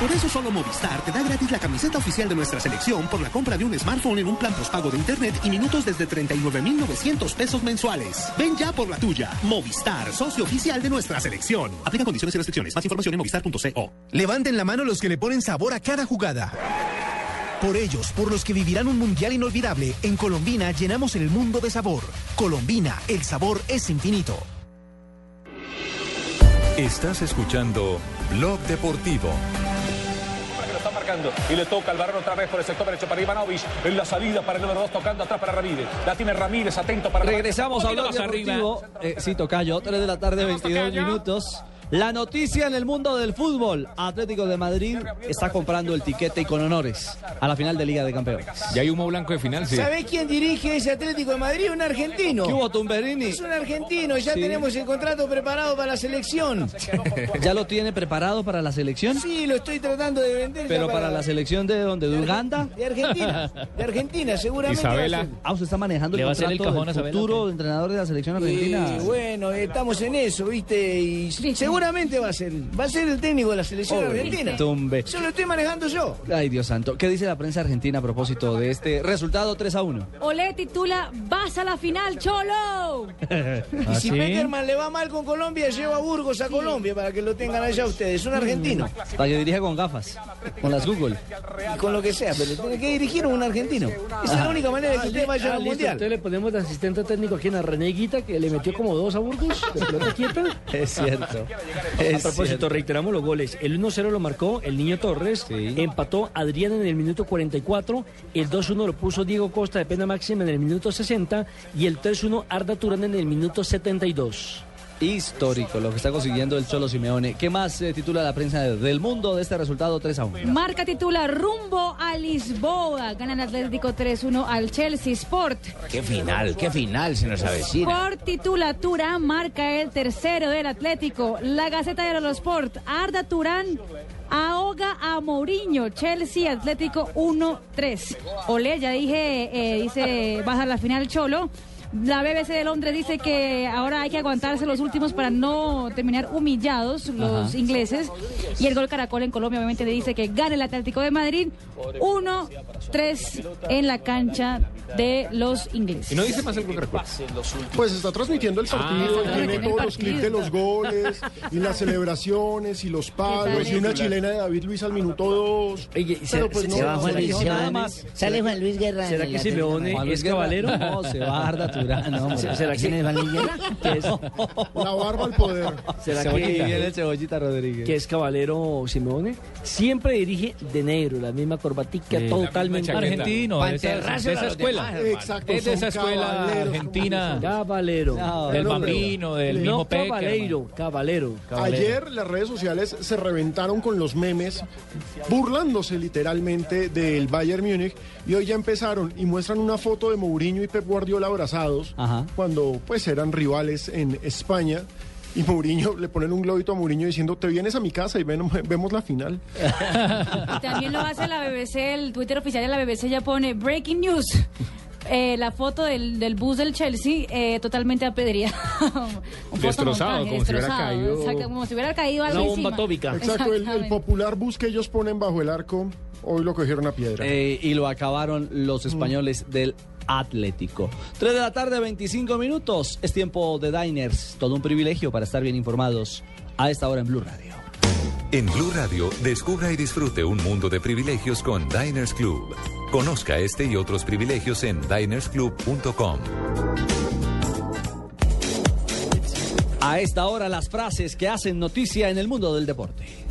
Por eso solo Movistar te da gratis la camiseta oficial de nuestra selección por la compra de un smartphone en un plan postpago de internet y minutos desde 39,900 pesos mensuales. Ven ya por la tuya. Movistar, socio oficial de nuestra selección. Aplica condiciones y restricciones. Más información en movistar.co. Levanten la mano los que le ponen sabor a cada jugada. Por ellos, por los que vivirán un mundial inolvidable, en Colombina llenamos el mundo de sabor. Colombina, el sabor es infinito. Estás escuchando Blog Deportivo. Marcando y le toca al varón otra vez por el sector derecho para Ivanovic. En la salida para el número 2 tocando atrás para Ramírez la tiene Ramírez atento para Regresamos a Blog más Deportivo. Eh, sí, Tocayo, 3 de la tarde, 22 minutos. La noticia en el mundo del fútbol. Atlético de Madrid está comprando el tiquete y con honores a la final de Liga de Campeones. Ya hay humo blanco de final, sí. ¿Sabés quién dirige ese Atlético de Madrid? Un argentino. ¿Qué hubo, Tumberini? Es un argentino, ya Sí. tenemos el contrato preparado para la selección. *laughs* ¿Ya lo tiene preparado para la selección? Sí, lo estoy tratando de vender. Pero para la selección de donde, de Uganda. De Argentina, de Argentina, *laughs* seguramente. va a ser. Ah, usted está manejando ¿Le el va a hacer el contrato cajón del Isabela, futuro entrenador de la selección argentina. Y bueno, estamos en eso, ¿viste? Y seguramente va a ser, va a ser el técnico de la selección argentina. Tumbe. Yo lo estoy manejando yo. Ay, Dios santo. ¿Qué dice la prensa argentina a propósito de este resultado 3 a 1? Olé titula Vas a la final, Cholo. *laughs* Y si Peckerman le va mal con Colombia, lleva a Burgos a Colombia para que lo tengan allá ustedes. Es un argentino. Para que dirija con gafas, con las Google. Y con lo que sea, pero tiene que dirigir un argentino. Esa es la única manera de que usted vaya Ah, al mundial. Entonces le ponemos de asistente técnico aquí en la Reneguita que le metió como dos a Burgos de pelota quieta. *laughs* Es. A propósito, cierto. reiteramos los goles. El 1-0 lo marcó el niño Torres, empató Adrián en el minuto 44, el 2-1 lo puso Diego Costa de pena máxima en el minuto 60 y el 3-1 Arda Turán en el minuto 72. Histórico lo que está consiguiendo el Cholo Simeone. ¿Qué más eh, titula la prensa del mundo de este resultado 3 a 1? Marca titula Rumbo a Lisboa. Gana el Atlético 3-1 al Chelsea Sport. Qué final, qué final se nos avecina. Sport titula Turán marca el tercero del Atlético. La Gaceta de los Sport. Arda Turán ahoga a Mourinho. Chelsea Atlético 1-3. Olé, ya dije, eh, dice, baja la final Cholo. La BBC de Londres dice que ahora hay que aguantarse los últimos para no terminar humillados los Ajá. ingleses. Y el gol Caracol en Colombia obviamente le dice que gana el Atlético de Madrid 1-3 en la cancha de los ingleses. Y no dice más algo que recuerda. Pues está transmitiendo el partido, está tiene todos el los clips de los goles, y las celebraciones, y los palos, y una chilena de David Luis al minuto 2. Pero pues no, se va Juan Luis, se va- nada más. Sale Juan Luis Guerra. ¿Será que es cabalero? No, se va Arda Turán, *laughs* no, hombre. ¿Será que *laughs* ¿Quién es es, La barba al poder. ¿Será que Viene el Cebollita Rodríguez. que es caballero Simeone? Siempre dirige de negro, la misma corbatica, Sí. totalmente Argentino, de esa, de esa escuela. Exacto, Es de esa escuela argentina. Caballero. No, Del Bambino, del no mismo caballero, caballero. Ayer las redes sociales se reventaron con los memes, burlándose literalmente del Bayern Múnich, y hoy ya empezaron y muestran una foto de Mourinho y Pep Guardiola abrazados, Ajá. cuando pues eran rivales en España. Y Mourinho, le ponen un globito a Mourinho diciendo, te vienes a mi casa y ven- *laughs* vemos la final. Y también lo hace la BBC, el Twitter oficial de la BBC ya pone Breaking News. Eh, la foto del, del bus del Chelsea eh, totalmente apedreada. *laughs* Destrozado, como si hubiera destrozado, caído- exacto, como si hubiera caído algo Una bomba encima. atómica. Exacto, el, popular bus que ellos ponen bajo el arco, hoy lo cogieron a piedra. Eh, y lo acabaron los españoles del Atlético. 3 de la tarde, 25 minutos. Es tiempo de Diners. Todo un privilegio para estar bien informados a esta hora en Blue Radio. En Blue Radio, descubra y disfrute un mundo de privilegios con Diners Club. Conozca este y otros privilegios en dinersclub.com. A esta hora las frases que hacen noticia en el mundo del deporte.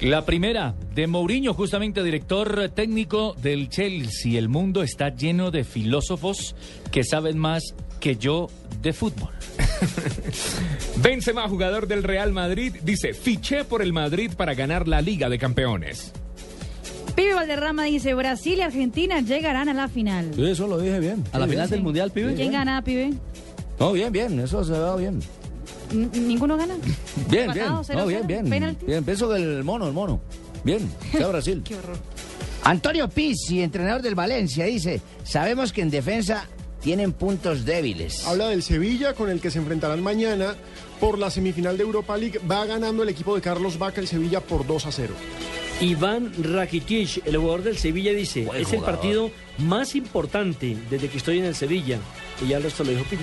La primera, de Mourinho, justamente director técnico del Chelsea. El mundo está lleno de filósofos que saben más que yo de fútbol. *laughs* Benzema, jugador del Real Madrid, dice, fiché por el Madrid para ganar la Liga de Campeones. Pibe Valderrama dice, Brasil y Argentina llegarán a la final. Sí, eso lo dije bien. ¿A la final del Mundial, pibe? ¿Quién gana, pibe? No, bien, bien, eso se va bien. ¿Ninguno gana? Bien, bien. No, bien, cero. bien. Bien, pienso que el mono, el mono. Bien, sea *laughs* Brasil. Qué horror. Antonio Pizzi, entrenador del Valencia, dice, sabemos que en defensa tienen puntos débiles. Habla del Sevilla con el que se enfrentarán mañana por la semifinal de Europa League. Va ganando el equipo de Carlos Vaca el Sevilla por 2 a 0. Iván Rakitic, el jugador del Sevilla, dice, Buen es el partido más importante desde que estoy en el Sevilla. Y ya el resto lo dijo Pino.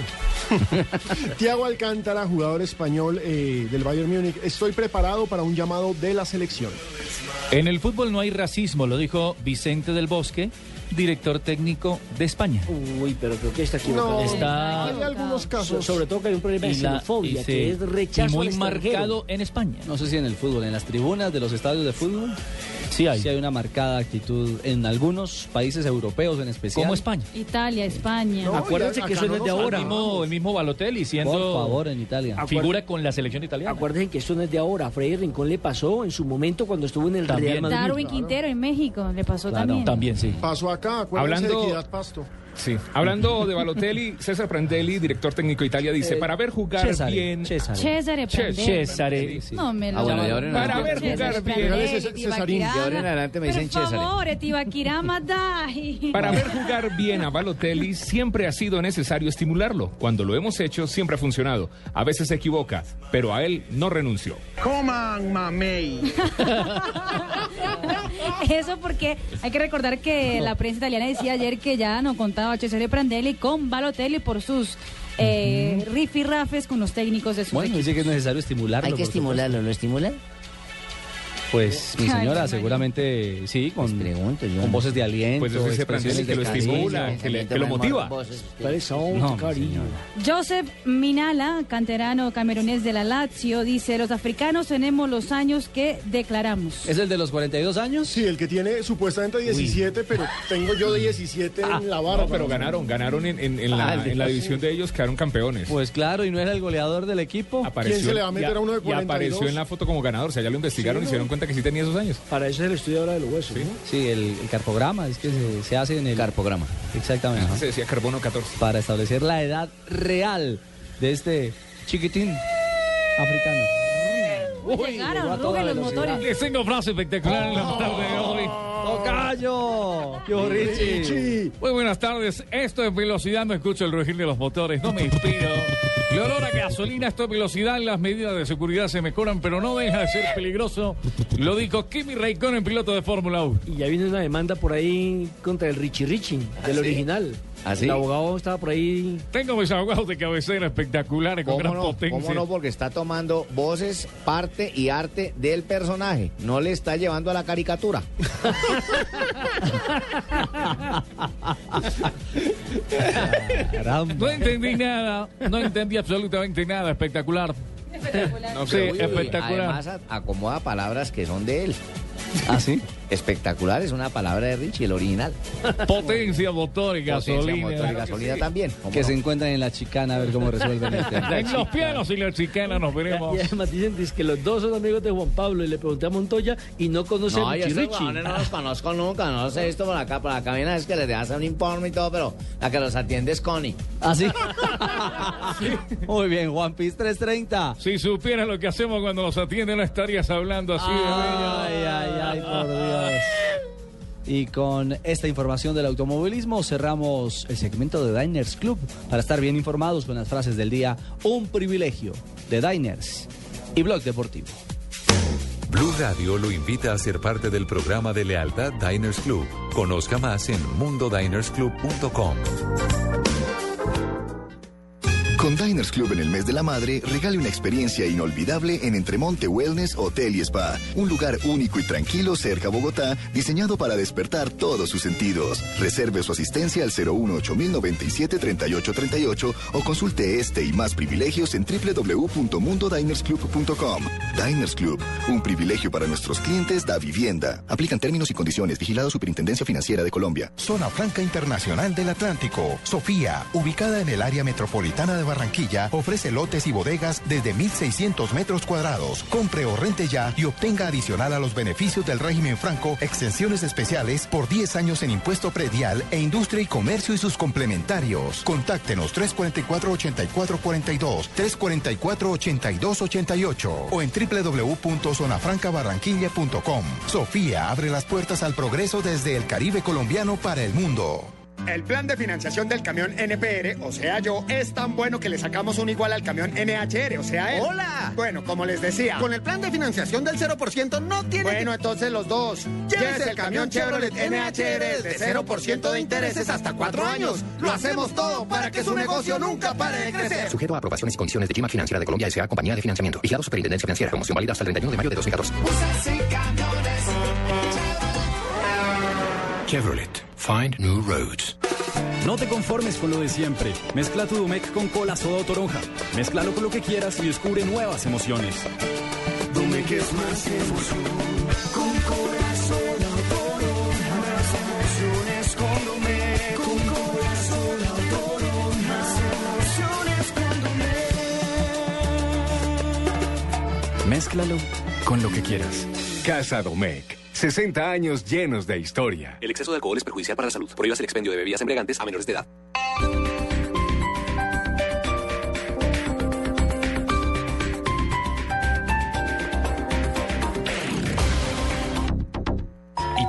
*laughs* Tiago Alcántara, jugador español eh, del Bayern Múnich. Estoy preparado para un llamado de la selección. En el fútbol no hay racismo, lo dijo Vicente del Bosque, director técnico de España. Uy, pero creo que está equivocado. No, Está- hay algunos casos. So- sobre todo que hay un problema de la- xenofobia, y que es rechazo y muy al marcado en España. No sé si en el fútbol, en las tribunas de los estadios de fútbol. Sí hay. Sí hay una marcada actitud en algunos países europeos en especial. Como España. Italia, España. No, Acuérdense ya- que eso no es de ahora. El mismo, el mismo Balotelli siendo Por favor, en Italia. Figura con la selección italiana. Acuérdense que esto no es de ahora. A Freddy Rincón le pasó en su momento cuando estuvo en el También. Real Madrid. Darwin Quintero en México le pasó Claro, también. También, sí. Pasó acá, acuérdense Hablando- de Equidad Pasto. Sí. Hablando de Balotelli, César Prandelli, director técnico de Italia, dice, Eh, para ver jugar Cesare, bien... Cesare. Cesare Prandelli. Cesare. No me lo Ah, bueno, y ahora en Para ver jugar bien. De ahora en adelante me dicen Cesare. Para ver jugar bien a Balotelli siempre ha sido necesario estimularlo. Cuando lo hemos hecho siempre ha funcionado. A veces se equivoca, pero a él no renunció. Coman mamey. *laughs* Eso porque hay que recordar que la prensa italiana decía ayer que ya no contaba Cesare Prandelli con Balotelli por sus eh, rifirrafes con los técnicos de su Bueno, dice que es necesario estimularlo. Hay que estimularlo, ¿lo estimulan? Pues mi señora seguramente sí, con, Pues pregunto yo. con voces de aliento, Pues eso dice expresiones Prandelli, que lo estimula, que, le- que lo motiva. ¿Cuáles son, No. Joseph Minala, canterano camerunés de la Lazio, dice, los africanos tenemos los años que declaramos. ¿Es el de los 42 años? Sí, el que tiene supuestamente 17, pero tengo yo de 17 en la barba. No, pero ganaron, ganaron en, en- en Ah, la, en división de ellos, quedaron campeones. Pues claro, y no era el goleador del equipo. Apareció, ¿Quién se le va a meter y a uno de Y 42? apareció en la foto como ganador. O sea, ya lo investigaron y se dieron cuenta que sí tenía esos años. Para eso es el estudio ahora de los huesos, ¿no? Sí, el, el carpograma, es que se, se hace en el... Carpograma. Exactamente. Se decía carbono 14. Para establecer la edad real de este chiquitín africano. Llegaron, a toda rugen los motores. Les tengo frase espectacular en la tarde de hoy. ¡Tocayo! ¡Qué Richie! Muy buenas tardes. Esto es velocidad, no escucho el rugir de los motores, no me inspiro. El olor a gasolina, esto es velocidad, las medidas de seguridad se mejoran, pero no deja de ser peligroso. Lo dijo Kimi Raikkonen, piloto de Fórmula 1. Y ya viene una demanda por ahí contra el Richie Richie, del original. ¿Ah, sí? El abogado estaba por ahí. Tengo mis abogados de cabecera espectaculares con ¿Cómo gran no? potencia. ¿Cómo no? Porque está tomando voces, parte y arte del personaje. No le está llevando a la caricatura. No entendí nada, no entendí absolutamente nada. Espectacular. No, Sí, pero, uy, espectacular. Además, acomoda palabras que son de él. ¿Ah, sí? Espectacular es una palabra de Richie, el original. *laughs* Potencia, motor y Potencia, gasolina. motor y gasolina también. ¿cómo Que no? se encuentran en la chicana a ver cómo resuelven el *laughs* tema. En los pianos y la chicana nos veremos. Y además dicen dice que los dos son amigos de Juan Pablo y le pregunté a Montoya y no conoce No, a Richie Richie. no los conozco nunca, no sé esto por acá, por acá viene es que les dejas un informe y todo, pero la que los atiende es Connie. ¿Ah, sí? *laughs* Muy bien, Juan Piz 330. Si supieras lo que hacemos cuando nos atienden, no estarías hablando así de bello. Ay, ay, ay, por Dios. Y con esta información del automovilismo cerramos el segmento de Diners Club para estar bien informados con las frases del día. Un privilegio de Diners y Blog Deportivo. Blue Radio lo invita a ser parte del programa de lealtad Diners Club. Conozca más en mundodinersclub.com. Con Diners Club en el mes de la madre, regale una experiencia inolvidable en Entremonte Wellness Hotel y Spa. Un lugar único y tranquilo cerca a Bogotá, diseñado para despertar todos sus sentidos. Reserve su asistencia al 018 3838 o consulte este y más privilegios en www.mundodinersclub.com. Diners Club, un privilegio para nuestros clientes da vivienda. Aplican términos y condiciones. Vigilado Superintendencia Financiera de Colombia. Zona Franca Internacional del Atlántico. Sofía, ubicada en el área metropolitana de Barranquilla, ofrece lotes y bodegas desde 1.600 metros cuadrados. Compre o rente ya y obtenga adicional a los beneficios del régimen franco extensiones especiales por 10 años en impuesto predial e industria y comercio y sus complementarios. Contáctenos 344-8442, 344-8288 o en www.zonafrancabarranquilla.com. Sofía abre las puertas al progreso desde el Caribe colombiano para el mundo. El plan de financiación del camión NPR, o sea yo, es tan bueno que le sacamos un igual al camión NHR, o sea él. ¡Hola! Bueno, como les decía. Con el plan de financiación del 0% no tiene Bueno, entonces los dos. Llévese el camión Chevrolet NHR de 0% de intereses hasta cuatro años. Lo hacemos todo para que su negocio nunca pare de crecer. Sujeto a aprobaciones y condiciones de GIMA Financiera de Colombia S.A. Compañía de Financiamiento. Vigilado Superintendencia Financiera. Promoción válida hasta el 31 de mayo de 2014. Chevrolet. Find new roads. No te conformes con lo de siempre. Mezcla tu Domec con cola soda o toronja. Mézclalo con lo que quieras y descubre nuevas emociones. Domec es más emoción. Con cola, soda o toronja. Más emociones con Domec. Con cola, soda o toronja. Más emociones con Domec. Mézclalo con lo que quieras. Casa Domecq. 60 años llenos de historia. El exceso de alcohol es perjudicial para la salud. Prohíbas el expendio de bebidas embriagantes a menores de edad.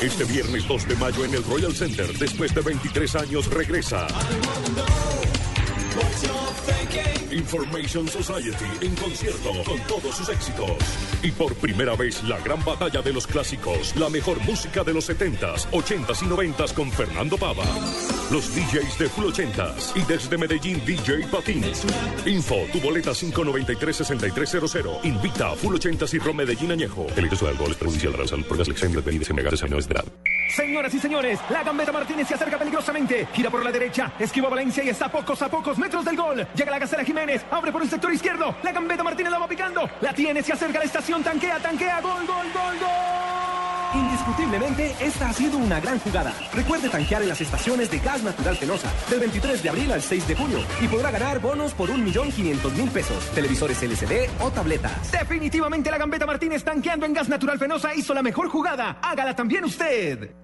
Este viernes 2 de mayo en el Royal Center, después de 23 años, regresa. Information Society en concierto con todos sus éxitos. Y por primera vez la gran batalla de los clásicos, la mejor música de los 70s, 80s y 90s con Fernando Pava. Los DJs de Full 80s y desde Medellín DJ Patín. Info, tu boleta 593-6300. Invita a Full 80s y Rom Medellín Añejo. El exceso de alcohol es perjudicial para la salud por las lecciones de a menores de edad. Señoras y señores, la gambeta Martínez se acerca peligrosamente. Gira por la derecha, esquiva Valencia y está a pocos a pocos metros del gol. Llega la Gacela Jiménez, abre por el sector izquierdo. La gambeta Martínez la va picando. La tiene, se acerca a la estación, tanquea, tanquea. Gol, gol, gol, gol. Indiscutiblemente, esta ha sido una gran jugada. Recuerde tanquear en las estaciones de Gas Natural Fenosa del 23 de abril al 6 de junio y podrá ganar bonos por 1.500.000 pesos, televisores LCD o tabletas. Definitivamente la Gambeta Martínez tanqueando en Gas Natural Fenosa hizo la mejor jugada. Hágala también usted.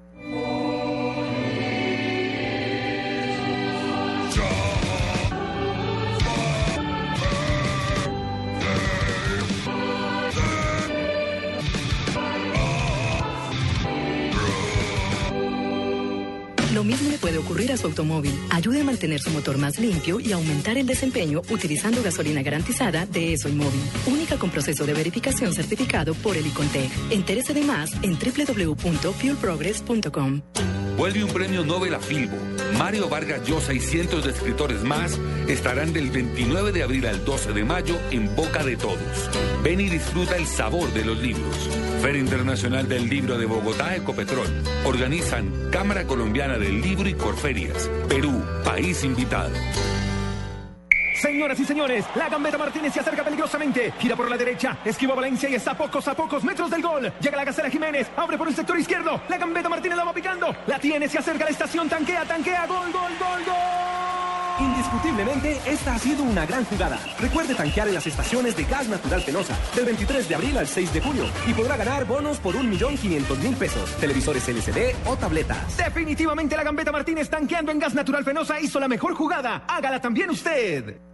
Mismo le puede ocurrir a su automóvil. Ayude a mantener su motor más limpio y aumentar el desempeño utilizando gasolina garantizada de ESO y Móvil. Única con proceso de verificación certificado por el Icontec. Entérese de más en www.fuelprogress.com. Vuelve un premio Nobel a Filbo. Mario Vargas Llosa y cientos de escritores más estarán del 29 de abril al 12 de mayo en boca de todos. Ven y disfruta el sabor de los libros. Feria Internacional del Libro de Bogotá, Ecopetrol. Organizan Cámara Colombiana del Libro y Corferias. Perú, país invitado. Señoras y señores, la Gambeta Martínez se acerca peligrosamente. Gira por la derecha, esquiva Valencia y está a pocos a pocos metros del gol. Llega la Gacela Jiménez, abre por el sector izquierdo. La Gambeta Martínez la va picando. La tiene, se acerca a la estación, tanquea, tanquea. Gol, gol, gol, gol. Indiscutiblemente, esta ha sido una gran jugada. Recuerde tanquear en las estaciones de Gas Natural Fenosa del 23 de abril al 6 de junio y podrá ganar bonos por 1.500.000 pesos, televisores LCD o tabletas. Definitivamente la Gambeta Martínez tanqueando en Gas Natural Fenosa hizo la mejor jugada. Hágala también usted.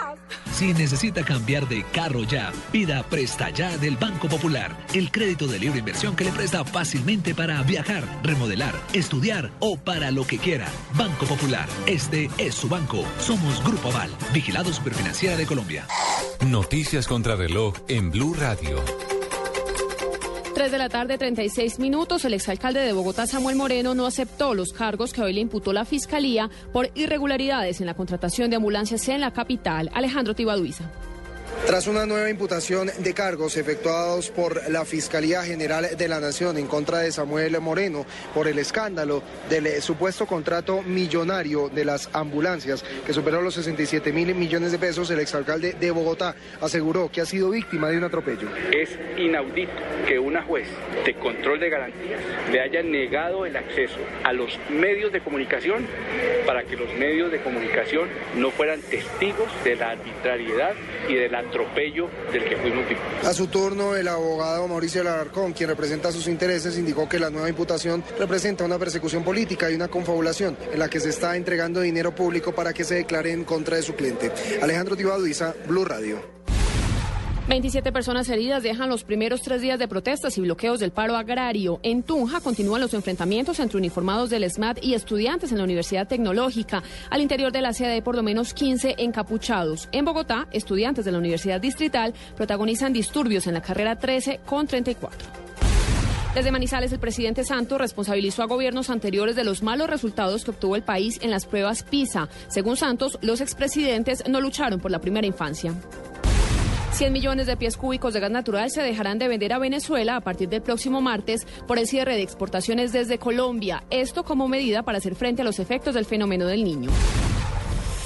Si necesita cambiar de carro ya, pida Presta Ya del Banco Popular, el crédito de libre inversión que le presta fácilmente para viajar, remodelar, estudiar o para lo que quiera. Banco Popular, este es su banco. Somos Grupo Aval, vigilado superfinanciera de Colombia. Noticias contra reloj en Blue Radio. 3 de la tarde, 36 minutos. El exalcalde de Bogotá, Samuel Moreno, no aceptó los cargos que hoy le imputó la Fiscalía por irregularidades en la contratación de ambulancias en la capital. Alejandro Tibaduiza. Tras una nueva imputación de cargos efectuados por la Fiscalía General de la Nación en contra de Samuel Moreno por el escándalo del supuesto contrato millonario de las ambulancias que superó los 67 mil millones de pesos, el exalcalde de Bogotá aseguró que ha sido víctima de un atropello. Es inaudito que una juez de control de garantías le haya negado el acceso a los medios de comunicación para que los medios de comunicación no fueran testigos de la arbitrariedad y del atropello del que fuimos víctimas. A su turno, el abogado Mauricio Alarcón, quien representa sus intereses, indicó que la nueva imputación representa una persecución política y una confabulación en la que se está entregando dinero público para que se declare en contra de su cliente. Alejandro Tibaduiza, Blue Radio. 27 personas heridas dejan los primeros tres días de protestas y bloqueos del paro agrario. En Tunja continúan los enfrentamientos entre uniformados del SMAT y estudiantes en la Universidad Tecnológica. Al interior de la sede por lo menos 15 encapuchados. En Bogotá, estudiantes de la Universidad Distrital protagonizan disturbios en la carrera 13 con 34. Desde Manizales, el presidente Santos responsabilizó a gobiernos anteriores de los malos resultados que obtuvo el país en las pruebas PISA. Según Santos, los expresidentes no lucharon por la primera infancia. 100 millones de pies cúbicos de gas natural se dejarán de vender a Venezuela a partir del próximo martes por el cierre de exportaciones desde Colombia. Esto como medida para hacer frente a los efectos del fenómeno del niño.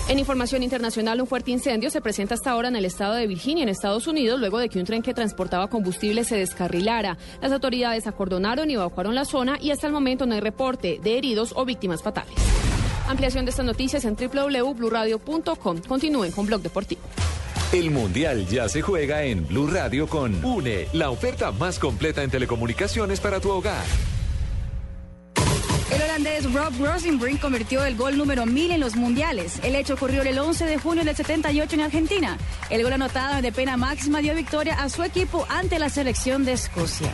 En información internacional, un fuerte incendio se presenta hasta ahora en el estado de Virginia, en Estados Unidos, luego de que un tren que transportaba combustible se descarrilara. Las autoridades acordonaron y evacuaron la zona y hasta el momento no hay reporte de heridos o víctimas fatales. Ampliación de estas noticias en www.bluradio.com. Continúen con Blog Deportivo. El Mundial ya se juega en Blue Radio con UNE, la oferta más completa en telecomunicaciones para tu hogar. El holandés Rob Rosenbrink convirtió el gol número 1000 en los mundiales. El hecho ocurrió el 11 de junio del 78 en Argentina. El gol anotado de pena máxima dio victoria a su equipo ante la selección de Escocia.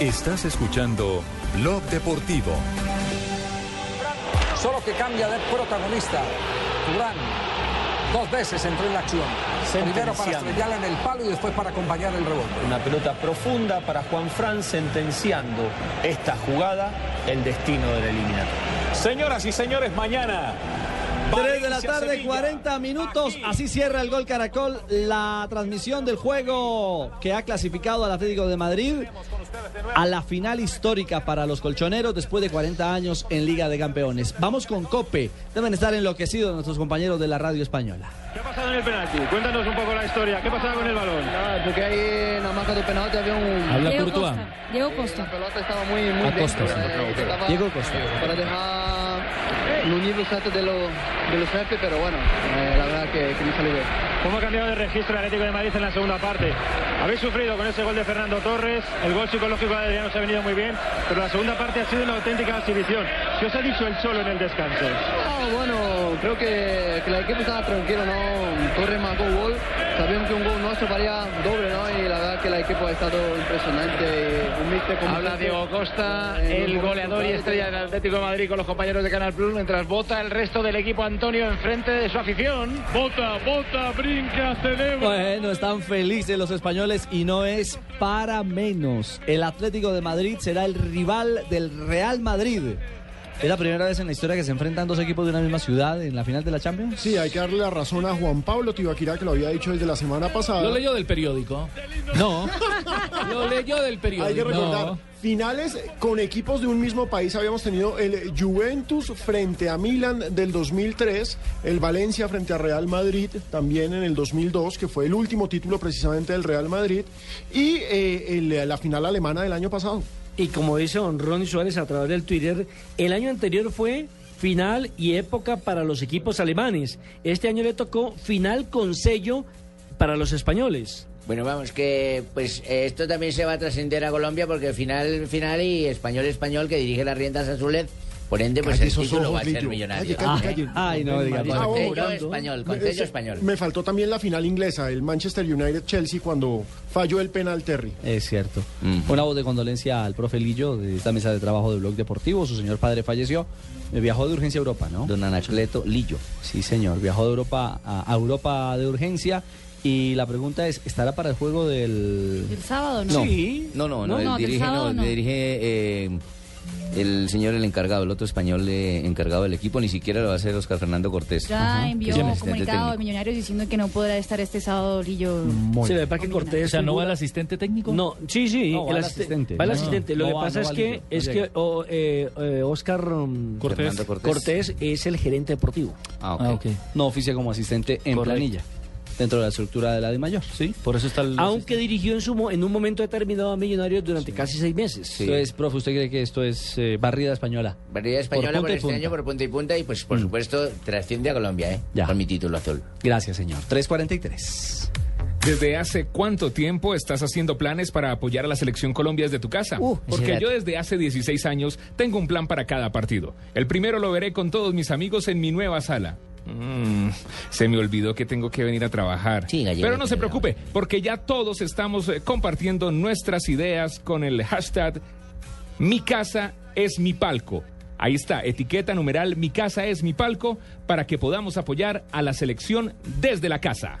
Estás escuchando Blog Deportivo. Solo que cambia de protagonista. Durán dos veces entró en la acción. Primero para estrellarla en el palo y después para acompañar el rebote. Una pelota profunda para Juan Fran sentenciando esta jugada el destino del eliminatorio. Señoras y señores, mañana 3 de la tarde, 40 minutos. Así cierra el gol Caracol. La transmisión del juego que ha clasificado al Atlético de Madrid a la final histórica para los colchoneros después de 40 años en Liga de Campeones. Vamos con Cope. Deben estar enloquecidos nuestros compañeros de la radio española. ¿Qué ha pasado en el penalti? Cuéntanos un poco la historia. ¿Qué pasaba con el balón? Nada, porque ahí en la marca del penalti había un... Habla Diego Courtois. Costa. Diego Costa. La pelota estaba muy, muy Acosta, dentro, sí. eh, Diego Costa. Para dejar los niveles altos de, los jefes, pero bueno, eh, la verdad que, que no salió bien. ¿Cómo ha cambiado de registro el Atlético de Madrid en la segunda parte? Habéis sufrido con ese gol de Fernando Torres, el gol psicológico de Adriano se ha venido muy bien, pero la segunda parte ha sido una auténtica exhibición. ¿Qué os ha dicho el solo en el descanso? No, bueno, creo que, que el equipo estaba tranquilo, ¿no? Torres marcó gol, sabíamos que un gol nuestro valía doble, ¿no? Y la verdad que el equipo ha estado impresionante. Un míster como Habla Diego Costa, eh, el un goleador y estrella del Atlético de Madrid con los compañeros de Canal Plus, mientras vota el resto del equipo Antonio enfrente de su afición. Vota, vota, brinca, celebra. Bueno, están felices los españoles y no es para menos. El Atlético de Madrid será el rival del Real Madrid. ¿Es la primera vez en la historia que se enfrentan dos equipos de una misma ciudad en la final de la Champions? Sí, hay que darle la razón a Juan Pablo Tibaquirá, que lo había dicho desde la semana pasada. Lo leyó del periódico. No. *laughs* Lo leyó del periódico. Hay que recordar, No. finales con equipos de un mismo país habíamos tenido el Juventus frente a Milan del 2003, el Valencia frente a Real Madrid también en el 2002, que fue el último título precisamente del Real Madrid, y eh, el- la final alemana del año pasado. Y como dice don Ronnie Suárez a través del Twitter, el año anterior fue final y época para los equipos alemanes. Este año le tocó final con sello para los españoles. Bueno, vamos, que pues esto también se va a trascender a Colombia porque final, final y español, español que dirige las riendas azules. Por ende, pues Calle el esos título ojos, va a ser Lillo. millonario. Calle, calle, calle. Ay, no diga Ah, oh, español, con me- español. Me faltó también la final inglesa, el Manchester United-Chelsea, cuando falló el penal Terry. Es cierto. Una voz de condolencia al profe Lillo de esta mesa de trabajo de Blog Deportivo. Su señor padre falleció. Eh, Viajó de urgencia a Europa, ¿no? Don Anacleto Lillo. Sí, señor. Viajó de Europa a, a Europa de urgencia. Y la pregunta es, ¿estará para el juego del... El sábado, ¿no? No, Sí. no, no, no, No, él no, del dirige, sábado no, no. dirige eh, el señor, el encargado, el otro español eh, encargado del equipo, ni siquiera lo va a hacer Oscar Fernando Cortés. Ya envió un comunicado de. Millonarios diciendo que no podrá estar este sábado Lillo. Se ve para que Cortés. O sea, ¿no va el asistente técnico? No, sí, sí. No, va el asiste- asistente. Va el No, asistente. Lo no que va, pasa no es que, Lillo, es que oh, eh, eh, Oscar um, Cortés. Fernando Cortés. Cortés es el gerente deportivo. Ah, ok. No oficia como asistente en Correcto. planilla. Dentro de la estructura de la de mayor, ¿sí? Por eso está el... Aunque dirigió en, su, mo- en un momento determinado a Millonarios durante casi seis meses. Entonces, profe, ¿usted cree que esto es eh, barrida española? Barrida española Por por, este punta. año por punta y punta y pues por supuesto trasciende a Colombia, ¿eh? Ya. Con mi título azul. Gracias, señor. 343. ¿Desde hace cuánto tiempo estás haciendo planes para apoyar a la selección Colombia desde tu casa? Uh, Porque yo desde hace 16 años tengo un plan para cada partido. El primero lo veré con todos mis amigos en mi nueva sala. Mm, se me olvidó que tengo que venir a trabajar. Pero no se preocupe, porque ya todos estamos eh, compartiendo nuestras ideas con el hashtag Mi casa es mi palco. Ahí está, etiqueta numeral Mi casa es mi palco para que podamos apoyar a la selección desde la casa.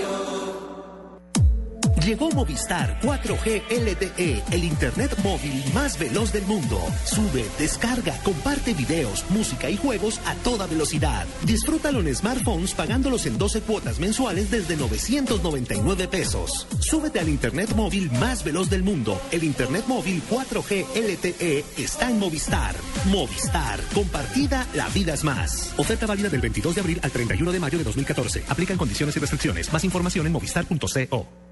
Llegó Movistar 4G LTE, el internet móvil más veloz del mundo. Sube, descarga, comparte videos, música y juegos a toda velocidad. Disfrútalo en smartphones pagándolos en 12 cuotas mensuales desde 999 pesos. Súbete al internet móvil más veloz del mundo. El internet móvil 4G LTE está en Movistar. Movistar, compartida, la vida es más. Oferta válida del 22 de abril al 31 de mayo de 2014. Aplican condiciones y restricciones. Más información en movistar.co.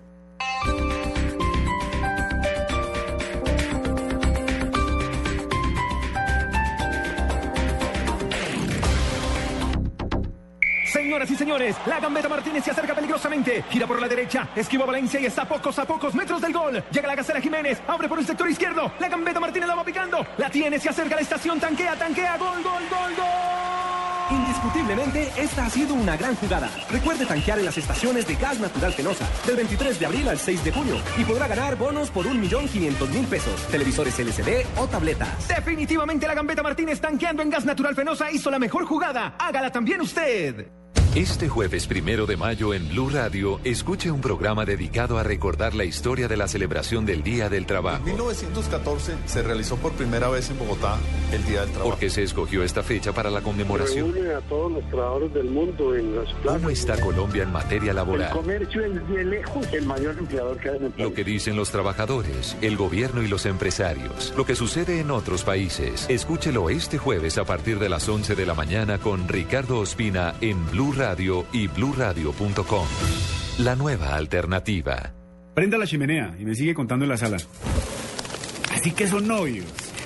Señoras y señores, la gambeta Martínez se acerca peligrosamente. Gira por la derecha, esquiva Valencia y está a pocos a pocos metros del gol. Llega la gacela Jiménez, abre por el sector izquierdo. La gambeta Martínez la va picando. La tiene, se acerca a la estación, tanquea, tanquea, gol, gol, gol, gol. Indiscutiblemente, esta ha sido una gran jugada. Recuerde tanquear en las estaciones de Gas Natural Fenosa del 23 de abril al 6 de junio y podrá ganar bonos por 1.500.000 pesos, televisores LCD o tabletas. Definitivamente la gambeta Martínez tanqueando en gas natural Fenosa hizo la mejor jugada. Hágala también usted. Este jueves primero de mayo en Blue Radio, escuche un programa dedicado a recordar la historia de la celebración del Día del Trabajo. En 1914 se realizó por primera vez en Bogotá el Día del Trabajo. ¿Por qué se escogió esta fecha para la conmemoración? Reúne a todos los trabajadores del mundo en las ¿Cómo está Colombia en materia laboral? comercio es de lejos el mayor empleador que hay en el país. Lo que dicen los trabajadores, el gobierno y los empresarios. Lo que sucede en otros países. Escúchelo este jueves a partir de las 11 de la mañana con Ricardo Ospina en Blue Radio y bluradio.com. La nueva alternativa. Prenda la chimenea y me sigue contando en la sala. Así que son novios.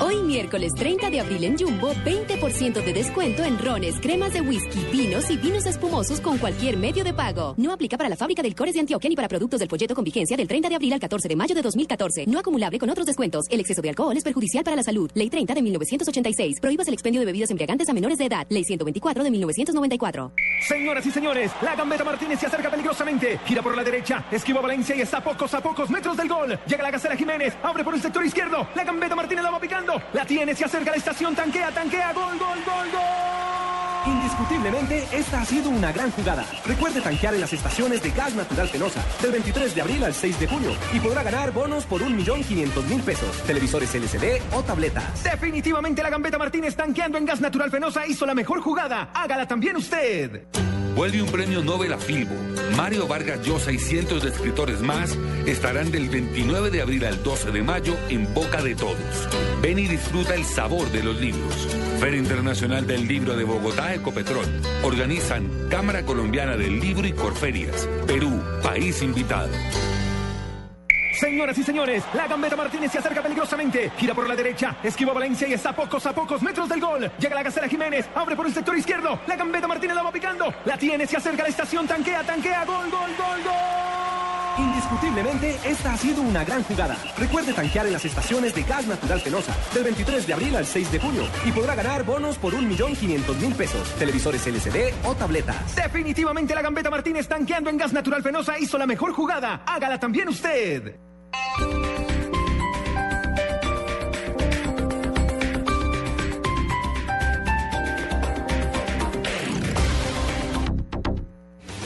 Hoy miércoles 30 de abril en Jumbo, 20% de descuento en rones, cremas de whisky, vinos y vinos espumosos con cualquier medio de pago. No aplica para la fábrica del Cores de Antioquia ni para productos del folleto con vigencia del 30 de abril al 14 de mayo de 2014. No acumulable con otros descuentos. El exceso de alcohol es perjudicial para la salud. Ley 30 de 1986. Prohíbas el expendio de bebidas embriagantes a menores de edad. Ley 124 de 1994. Señoras y señores, la gambeta Martínez se acerca peligrosamente. Gira por la derecha, esquiva Valencia y está a pocos a pocos metros del gol. Llega la Gacela Jiménez, abre por el sector izquierdo. La gambeta Martínez la va picando. La tiene, se acerca a la estación, tanquea, tanquea, gol, gol, gol, gol. Indiscutiblemente, esta ha sido una gran jugada. Recuerde tanquear en las estaciones de Gas Natural Fenosa del 23 de abril al 6 de junio y podrá ganar bonos por 1.500.000 pesos, televisores LCD o tabletas. Definitivamente la gambeta Martínez tanqueando en gas natural fenosa hizo la mejor jugada. Hágala también usted. Vuelve un premio Nobel a Filbo. Mario Vargas Llosa y cientos de escritores más estarán del 29 de abril al 12 de mayo en boca de todos. Ven y disfruta el sabor de los libros. Feria Internacional del Libro de Bogotá, Ecopetrol. Organizan Cámara Colombiana del Libro y Corferias. Perú, país invitado. Señoras y señores, la gambeta Martínez se acerca peligrosamente. Gira por la derecha, esquiva Valencia y está a pocos a pocos metros del gol. Llega la Gacela Jiménez, abre por el sector izquierdo. La gambeta Martínez la va picando. La tiene, se acerca a la estación, tanquea, tanquea, gol, gol, gol, gol. Indiscutiblemente, esta ha sido una gran jugada. Recuerde tanquear en las estaciones de Gas Natural Fenosa del 23 de abril al 6 de junio y podrá ganar bonos por 1.500.000 pesos, televisores LCD o tabletas. Definitivamente la gambeta Martínez tanqueando en gas natural fenosa hizo la mejor jugada. Hágala también usted.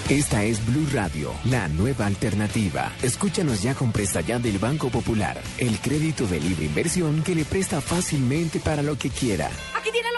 Esta es Blue Radio, la nueva alternativa. Escúchanos ya con presta del Banco Popular, el crédito de libre inversión que le presta fácilmente para lo que quiera. Aquí tienen los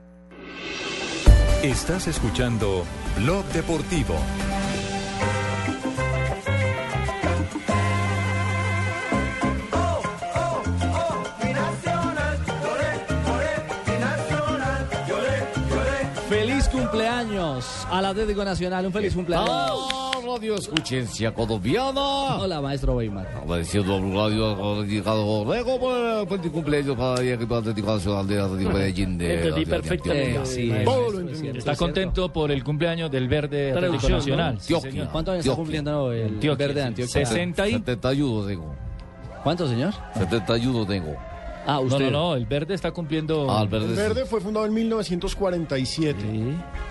Estás escuchando Blog Deportivo. Feliz cumpleaños al Atlético Nacional. Un feliz cumpleaños. Ah, radio escuchencia colombiana. Hola, maestro Weimar. Agradeciendo a Radio dedicado Borrego por el cumpleaños para el equipo Atlético Nacional de Atlético Medellín. de- Entendí perfectamente. Está contento por el cumpleaños del verde Atlético. Nacional. ¿Cuántos años está cumpliendo el verde de. Antioquia? 60 y... 71 tengo. ¿Cuántos, señor? 71 tengo. Ah, No, usted. no, no, el verde está cumpliendo... Ah, el verde El sí. Verde fue fundado en 1947.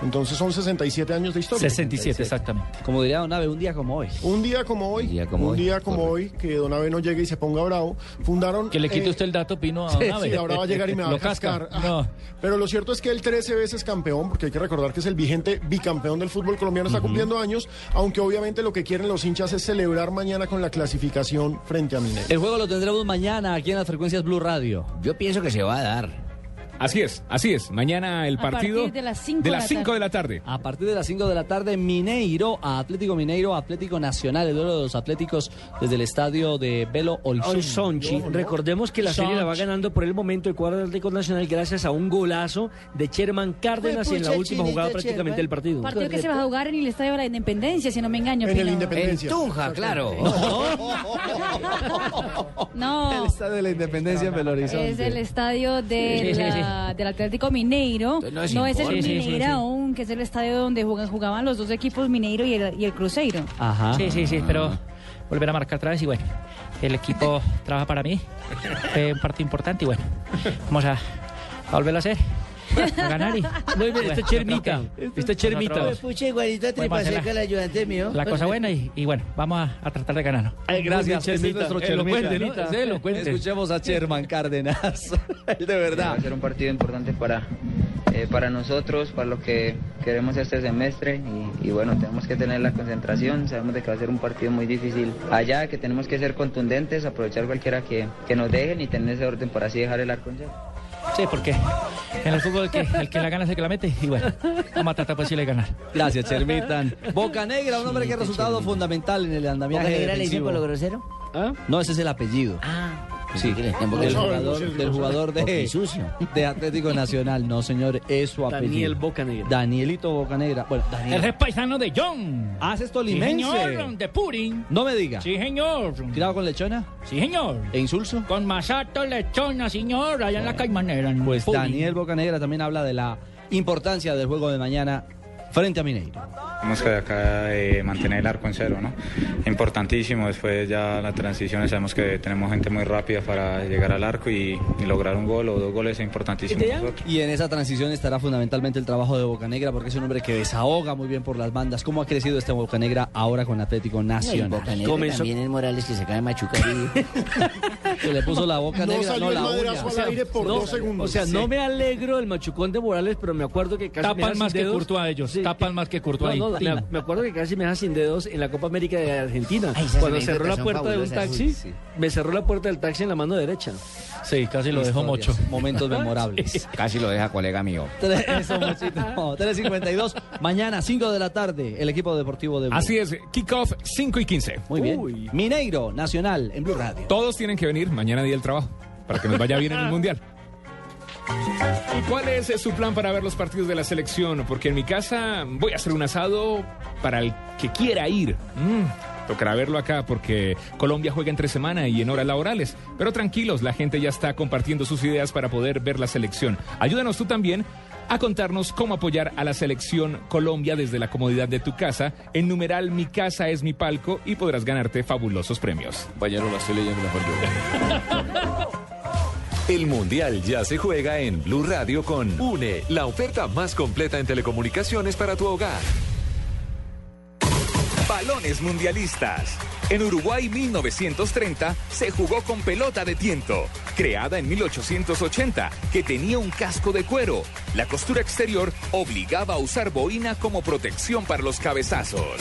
Entonces son 67 años de historia. 67, exactamente. Como diría Don Ave, un día como hoy. Un día como hoy, Un día como un hoy, día como hoy, que Don Abe no llegue y se ponga bravo, fundaron... Que le quite eh, usted el dato, Pino, a *laughs* Sí, Don Abe. sí, ahora va a llegar y me *laughs* va a cascar. No. Pero lo cierto es que el 13 veces campeón, porque hay que recordar que es el vigente bicampeón del fútbol colombiano, está cumpliendo años, aunque obviamente lo que quieren los hinchas es celebrar mañana con la clasificación frente a Mineiro. El juego lo tendremos mañana aquí en las frecuencias Blue Radio. Yo pienso que se va a dar. Así es, así es. Mañana el A partido partir de las cinco de de las la 5 tarde. de la tarde. A partir de las 5 de la tarde, Mineiro a Atlético Mineiro, Atlético Nacional, el duelo de los Atléticos desde el estadio de Belo. Horizonte. Recordemos que la serie la va ganando por el momento el cuadro Atlético Nacional gracias a un golazo de Sherman Cárdenas Fue y en la pucha, última jugada prácticamente del partido. Partido que se va a jugar en el Estadio de la Independencia, si no me engaño. En el. Independencia. En Tunja, claro. *laughs* No, El estadio de la Independencia en Belo Horizonte. es el estadio de Sí, sí, la- del Atlético Mineiro. No es No es el. Sí, sí, sí, Mineiro sí. aún, que es el estadio donde jugaban los dos equipos Mineiro y el, y el Cruzeiro. Ajá. Sí, sí, sí, espero volver a marcar otra vez y bueno, el equipo *laughs* trabaja para mí. Fue un partido importante y bueno, vamos a, a volverlo a hacer. *laughs* A ganar y... Muy bien, este Chermita. Este Chermita. Pucha, igualito a Podemos hacer Tripaseca, la- el ayudante mío. La cosa buena y, y bueno, vamos a, a tratar de ganarlo. Ay, gracias, ese es Chermita. nuestro Elocuente, Chermita, ¿no? Sí, elocuente. Escuchemos a Sherman Cárdenas. *laughs* De verdad. Va a ser un partido importante para, eh, para nosotros, para lo que queremos este semestre y, y bueno, tenemos que tener la concentración, sabemos de que va a ser un partido muy difícil allá, que tenemos que ser contundentes, aprovechar cualquiera que, que nos dejen y tener ese orden para así dejar el arco en cero. Sí, porque en el fútbol el que, el que la gana es el que la mete y bueno, a tratar pues sí de ganar. Gracias, Chermitan. *laughs* Boca Negra, un hombre que ha resultado fundamental en el andamiaje ¿Boca Negra le dicen defensivo. por lo grosero? No, ese es el apellido. Ah. Sí, del jugador, Negra? del jugador de, de Atlético Nacional. No, señor, es su apellido. Daniel Bocanegra. Danielito Bocanegra. Bueno, Daniel. Él es paisano de John. Ah, ese es Sí, tolimense. señor, de Purin. No me diga. Sí, señor. ¿Tirado con lechona? Sí, señor. ¿E insulso? Con masato, lechona, señor, allá en la Caimanera. en Pues Purin. Daniel Bocanegra también habla de la importancia del juego de mañana frente a Mineiro. Tenemos que acá eh, mantener el arco en cero, ¿no? Importantísimo, después ya la transición, sabemos que tenemos gente muy rápida para llegar al arco y, y lograr un gol o dos goles es importantísimo. Y en esa transición estará fundamentalmente el trabajo de Bocanegra porque es un hombre que desahoga muy bien por las bandas. ¿Cómo ha crecido este Bocanegra ahora con Atlético No, Nacional? Negra también es Morales que se acaba de machucar y... *laughs* que le puso la boca No negra, no el la uña. al aire por no, dos segundos. O sea, Sí. no me alegro del machucón de Morales, pero me acuerdo que casi me Tapan deja más que. Courtois ellos, tapan más que Courtois No, no, ahí. me, me acuerdo que casi me deja sin dedos en la Copa América de Argentina. Ay, Cuando cerró la puerta de un taxi, sí. me cerró la puerta del taxi en la mano derecha. Sí, casi lo dejó mocho. Momentos *laughs* memorables. Casi lo deja colega mío. Tres- Eso, Mochito. *laughs* No, 3.52. Mañana, 5 de la tarde, el equipo deportivo de Blue. Así es, kickoff 5 y 15. Muy bien. Mineiro, Nacional, en Blue Radio. Todos tienen que venir mañana día del trabajo para que nos vaya bien en el *laughs* Mundial. ¿Y cuál es eh, su plan para ver los partidos de la selección? Porque en mi casa voy a hacer un asado para el que quiera ir. Mm, tocará verlo acá porque Colombia juega entre semana y en horas laborales. Pero tranquilos, la gente ya está compartiendo sus ideas para poder ver la selección. Ayúdanos tú también a contarnos cómo apoyar a la selección Colombia desde la comodidad de tu casa. En numeral Mi Casa es mi palco y podrás ganarte fabulosos premios. Compañero, lo estoy leyendo mejor yo. *laughs* El Mundial ya se juega en Blue Radio con UNE, la oferta más completa en telecomunicaciones para tu hogar. Balones mundialistas. En Uruguay 1930 se jugó con pelota de tiento, creada en 1880, que tenía un casco de cuero. La costura exterior obligaba a usar boina como protección para los cabezazos.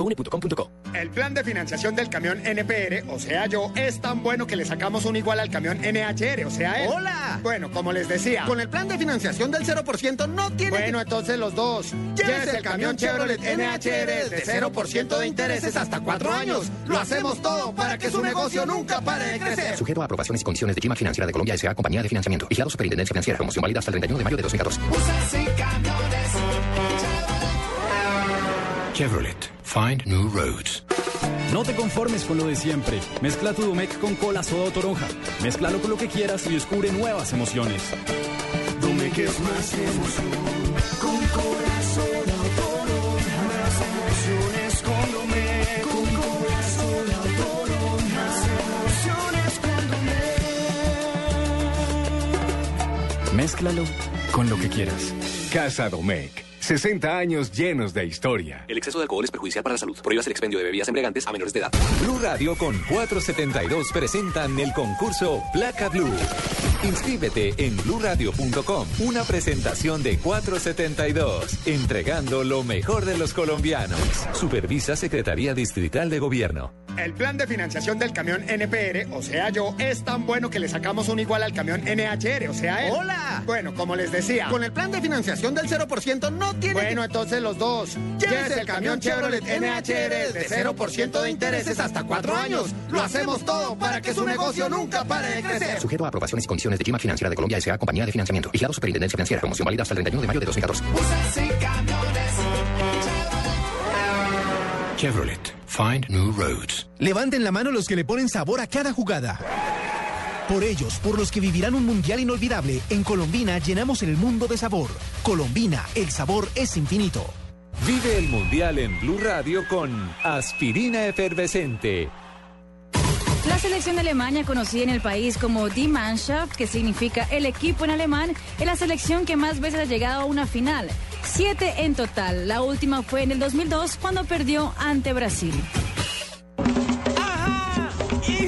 www.une.com.co. El plan de financiación del camión NPR, o sea yo, es tan bueno que le sacamos un igual al camión NHR, o sea él. ¡Hola! Bueno, como les decía. Con el plan de financiación del 0% no tiene Bueno, entonces los dos. Llévese el camión Chevrolet NHR de 0% de intereses hasta cuatro años. Lo hacemos todo para que su negocio nunca pare de crecer. Sujeto a aprobaciones y condiciones de Gima Financiera de Colombia S.A. Compañía de Financiamiento. Vigilado Superintendencia Financiera. Promoción válida hasta el 31 de mayo de 2014. Chevrolet. Find new roads. No te conformes con lo de siempre. Mezcla tu Domec con cola, soda o toronja. Mézclalo con lo que quieras y descubre nuevas emociones. Domec es más emoción. Con corazón toronja. Más emociones con Domec. Con corazón toronja. Más emociones con Domec. Mézclalo con lo que quieras. Casa Domecq. 60 años llenos de historia. El exceso de alcohol es perjudicial para la salud. Prohíbas el expendio de bebidas embriagantes a menores de edad. Blue Radio con 472 presentan el concurso Placa Blue. Inscríbete en bluradio.com. Una presentación de 472, entregando lo mejor de los colombianos. Supervisa Secretaría Distrital de Gobierno. El plan de financiación del camión NPR, o sea yo, es tan bueno que le sacamos un igual al camión NHR, o sea él. ¡Hola! Bueno, como les decía. Con el plan de financiación del 0% no tiene Bueno, entonces los dos. Llévese el camión Chevrolet NHR de 0% de intereses hasta cuatro años. Lo hacemos todo para que su negocio nunca pare de crecer. Sujeto a aprobaciones y condiciones de Gima Financiera de Colombia S.A. Compañía de Financiamiento. Vigilado Superintendencia Financiera. Promoción válida hasta el 31 de mayo de 2014. Chevrolet. Find new roads. Levanten la mano los que le ponen sabor a cada jugada. Por ellos, por los que vivirán un mundial inolvidable, en Colombina llenamos el mundo de sabor. Colombina, el sabor es infinito. Vive el Mundial en Blue Radio con Aspirina Efervescente. La selección de Alemania, conocida en el país como Die Mannschaft, que significa el equipo en alemán, es la selección que más veces ha llegado a una final. Siete en total. La última fue en el 2002 cuando perdió ante Brasil. Y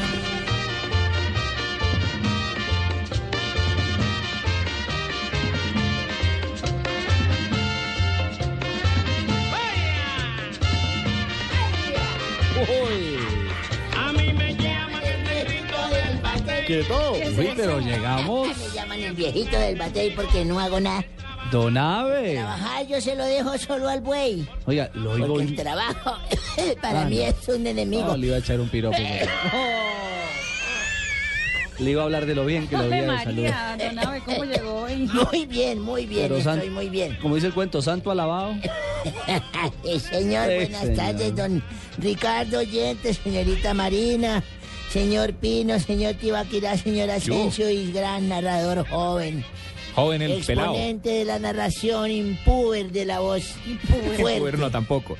Quieto. Uy, pero llegamos. Me llaman el viejito del batey porque no hago nada. Don Ave. Trabajar yo se lo dejo solo al buey. Oiga, lo oigo. Porque el trabajo *laughs* para Ah, mí no. es un enemigo. No, le iba a echar un piropo. *laughs* Le iba a hablar de lo bien que lo Ave había de salud. Don Abe, ¿cómo llegó hoy? *laughs* Muy bien, muy bien, Pero estoy san- muy bien. Como dice el cuento, santo alabado. Eh, señor, Sí, buenas señor. tardes, don Ricardo Oyente, señorita Marina, señor Pino, señor Tibaquirá, señor Asensio y gran narrador joven. Joven el pelado. Exponente de la narración impuber de la voz fuerte. *laughs* Bueno, tampoco.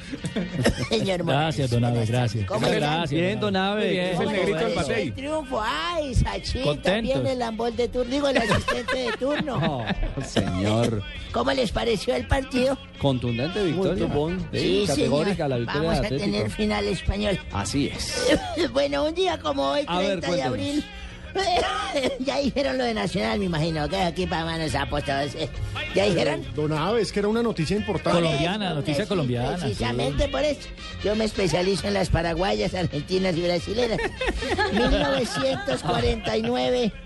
Señor Gracias, don Abe, gracias. ¿Cómo gracias. Bien, don Abe. Muy bien. ¿qué Es el negrito del es triunfo. Ay, Contentos. viene el lambol de turno, digo, el asistente de turno. No, señor. ¿Cómo les pareció el partido? Contundente victoria. Sí, Sí, categórica señor. la victoria Vamos a tener final español. Así es. *laughs* bueno, un día como hoy, A ver, 30 de abril. *laughs* ya dijeron lo de Nacional, me imagino, que aquí para manos apóstoles. ¿Ya dijeron? Don Abe, es que era una noticia importante. Colombiana, noticia Sí, colombiana. Precisamente por eso. Yo me especializo en las paraguayas, argentinas y brasileras. 1949. *laughs*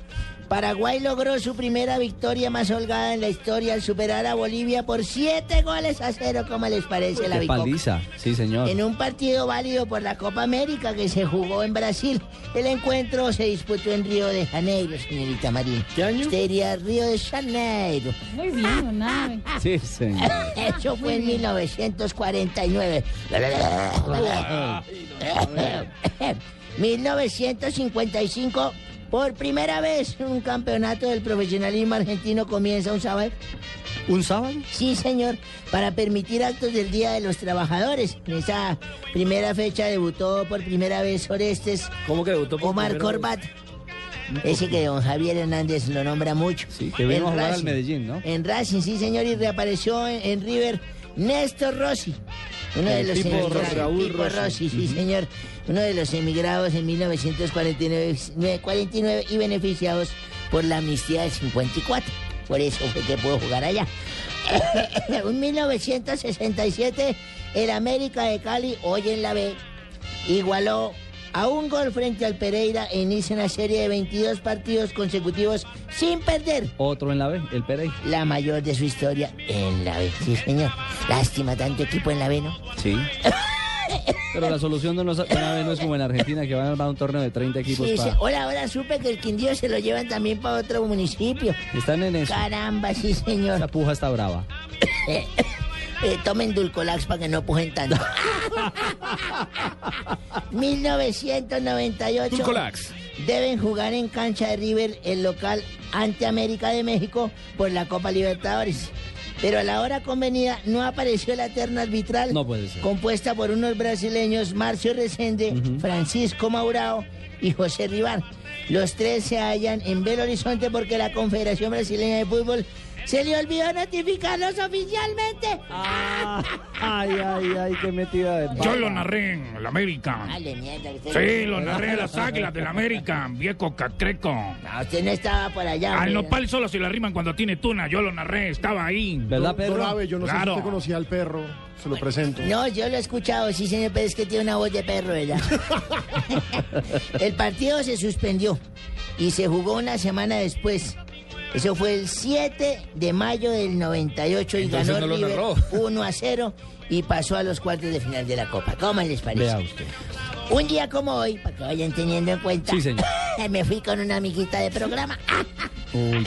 Paraguay logró su primera victoria más holgada en la historia al superar a Bolivia por siete goles a cero. ¿Cómo les parece la victoria? paliza. Sí, señor. En un partido válido por la Copa América que se jugó en Brasil. El encuentro se disputó en Río de Janeiro, señorita Marina. ¿Qué año? Usted diría Río de Janeiro. Muy bien, *laughs* don Abe. Sí, señor. Eso fue en 1949. 1955, *laughs* por primera vez, un campeonato del profesionalismo argentino comienza un sábado. ¿Un sábado? Sí, señor, para permitir actos del Día de los Trabajadores. En esa primera fecha debutó por primera vez Orestes ¿Cómo que debutó por Omar Corbat. Ese que don Javier Hernández lo nombra mucho. Sí, que vino En a jugar al Racing. Medellín, ¿no? En Racing, sí, señor, y reapareció en, en River Néstor Rossi. Uno de los tipo. Rossi, Raúl tipo Rossi. Rossi, sí, señor. Uno de los emigrados en 1949 49 y beneficiados por la amnistía del 54. Por eso fue que pudo jugar allá. *coughs* en 1967, el América de Cali, hoy en la B, igualó a un gol frente al Pereira e inicia una serie de 22 partidos consecutivos sin perder. Otro en la B, el Perey. La mayor de su historia en la B. Sí, señor. Lástima tanto equipo en la B, ¿no? Sí. *coughs* Pero la solución de una vez no es como en Argentina, que van a armar un torneo de 30 equipos Sí. Hola, ahora supe que el Quindío se lo llevan también para otro municipio. Están en eso. Caramba, sí, señor. Esa puja está brava. *coughs* Eh, tomen Dulcolax para que no pujen tanto. *laughs* 1998. Dulcolax. Deben jugar en cancha de River el local ante América de México por la Copa Libertadores. Pero a la hora convenida no apareció la terna arbitral. No puede ser. Compuesta por unos brasileños, Marcio Resende, Francisco Maurao y José Rivar. Los tres se hallan en Belo Horizonte porque la Confederación Brasileña de Fútbol se le olvidó notificarlos oficialmente. Ah, *laughs* ay, ay, ay, qué metida de Yo lo narré en la América. Dale, mierda, usted- Sí, lo narré en las águilas de la América, viejo cacreco. No, usted no estaba por allá. Al nopal solo se le riman cuando tiene tuna, yo lo narré, estaba ahí. Don- don Abe, yo no sé si usted conocía al perro, se lo presento. No, yo lo he escuchado, sí, señor, pero es que tiene una voz de perro, ¿verdad? *laughs* *laughs* el partido se suspendió y se jugó una semana después. Eso fue el 7 de mayo del 98 y Entonces ganó no lo River narró. 1 a 0 y pasó a los cuartos de final de la Copa. ¿Cómo les parece? Vea usted. Un día como hoy, para que vayan teniendo en cuenta, Sí, señor. *laughs* me fui con una amiguita de programa Uy,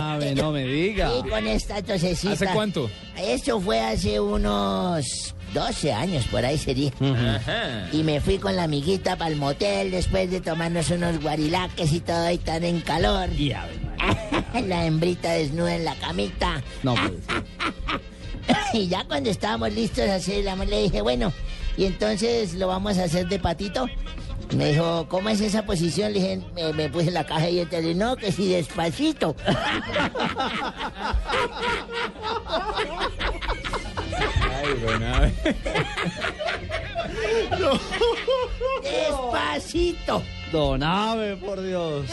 Abe, no me diga. y con esta tosecita. ¿Hace cuánto? Esto fue hace unos 12 años, por ahí sería. Y me fui con la amiguita para el motel después de tomarnos unos guarilaques y todo y tan en calor. Y a ver, *laughs* la hembrita desnuda en la camita. no puede ser. *laughs* y ya cuando estábamos listos a hacer el amor, le dije, bueno, y entonces lo vamos a hacer de patito. Me dijo, ¿cómo es esa posición? Le dije, me, me puse la caja y entonces, no, que si despacito. Ay, Abe. *laughs* Despacito. Don Abe, por Dios.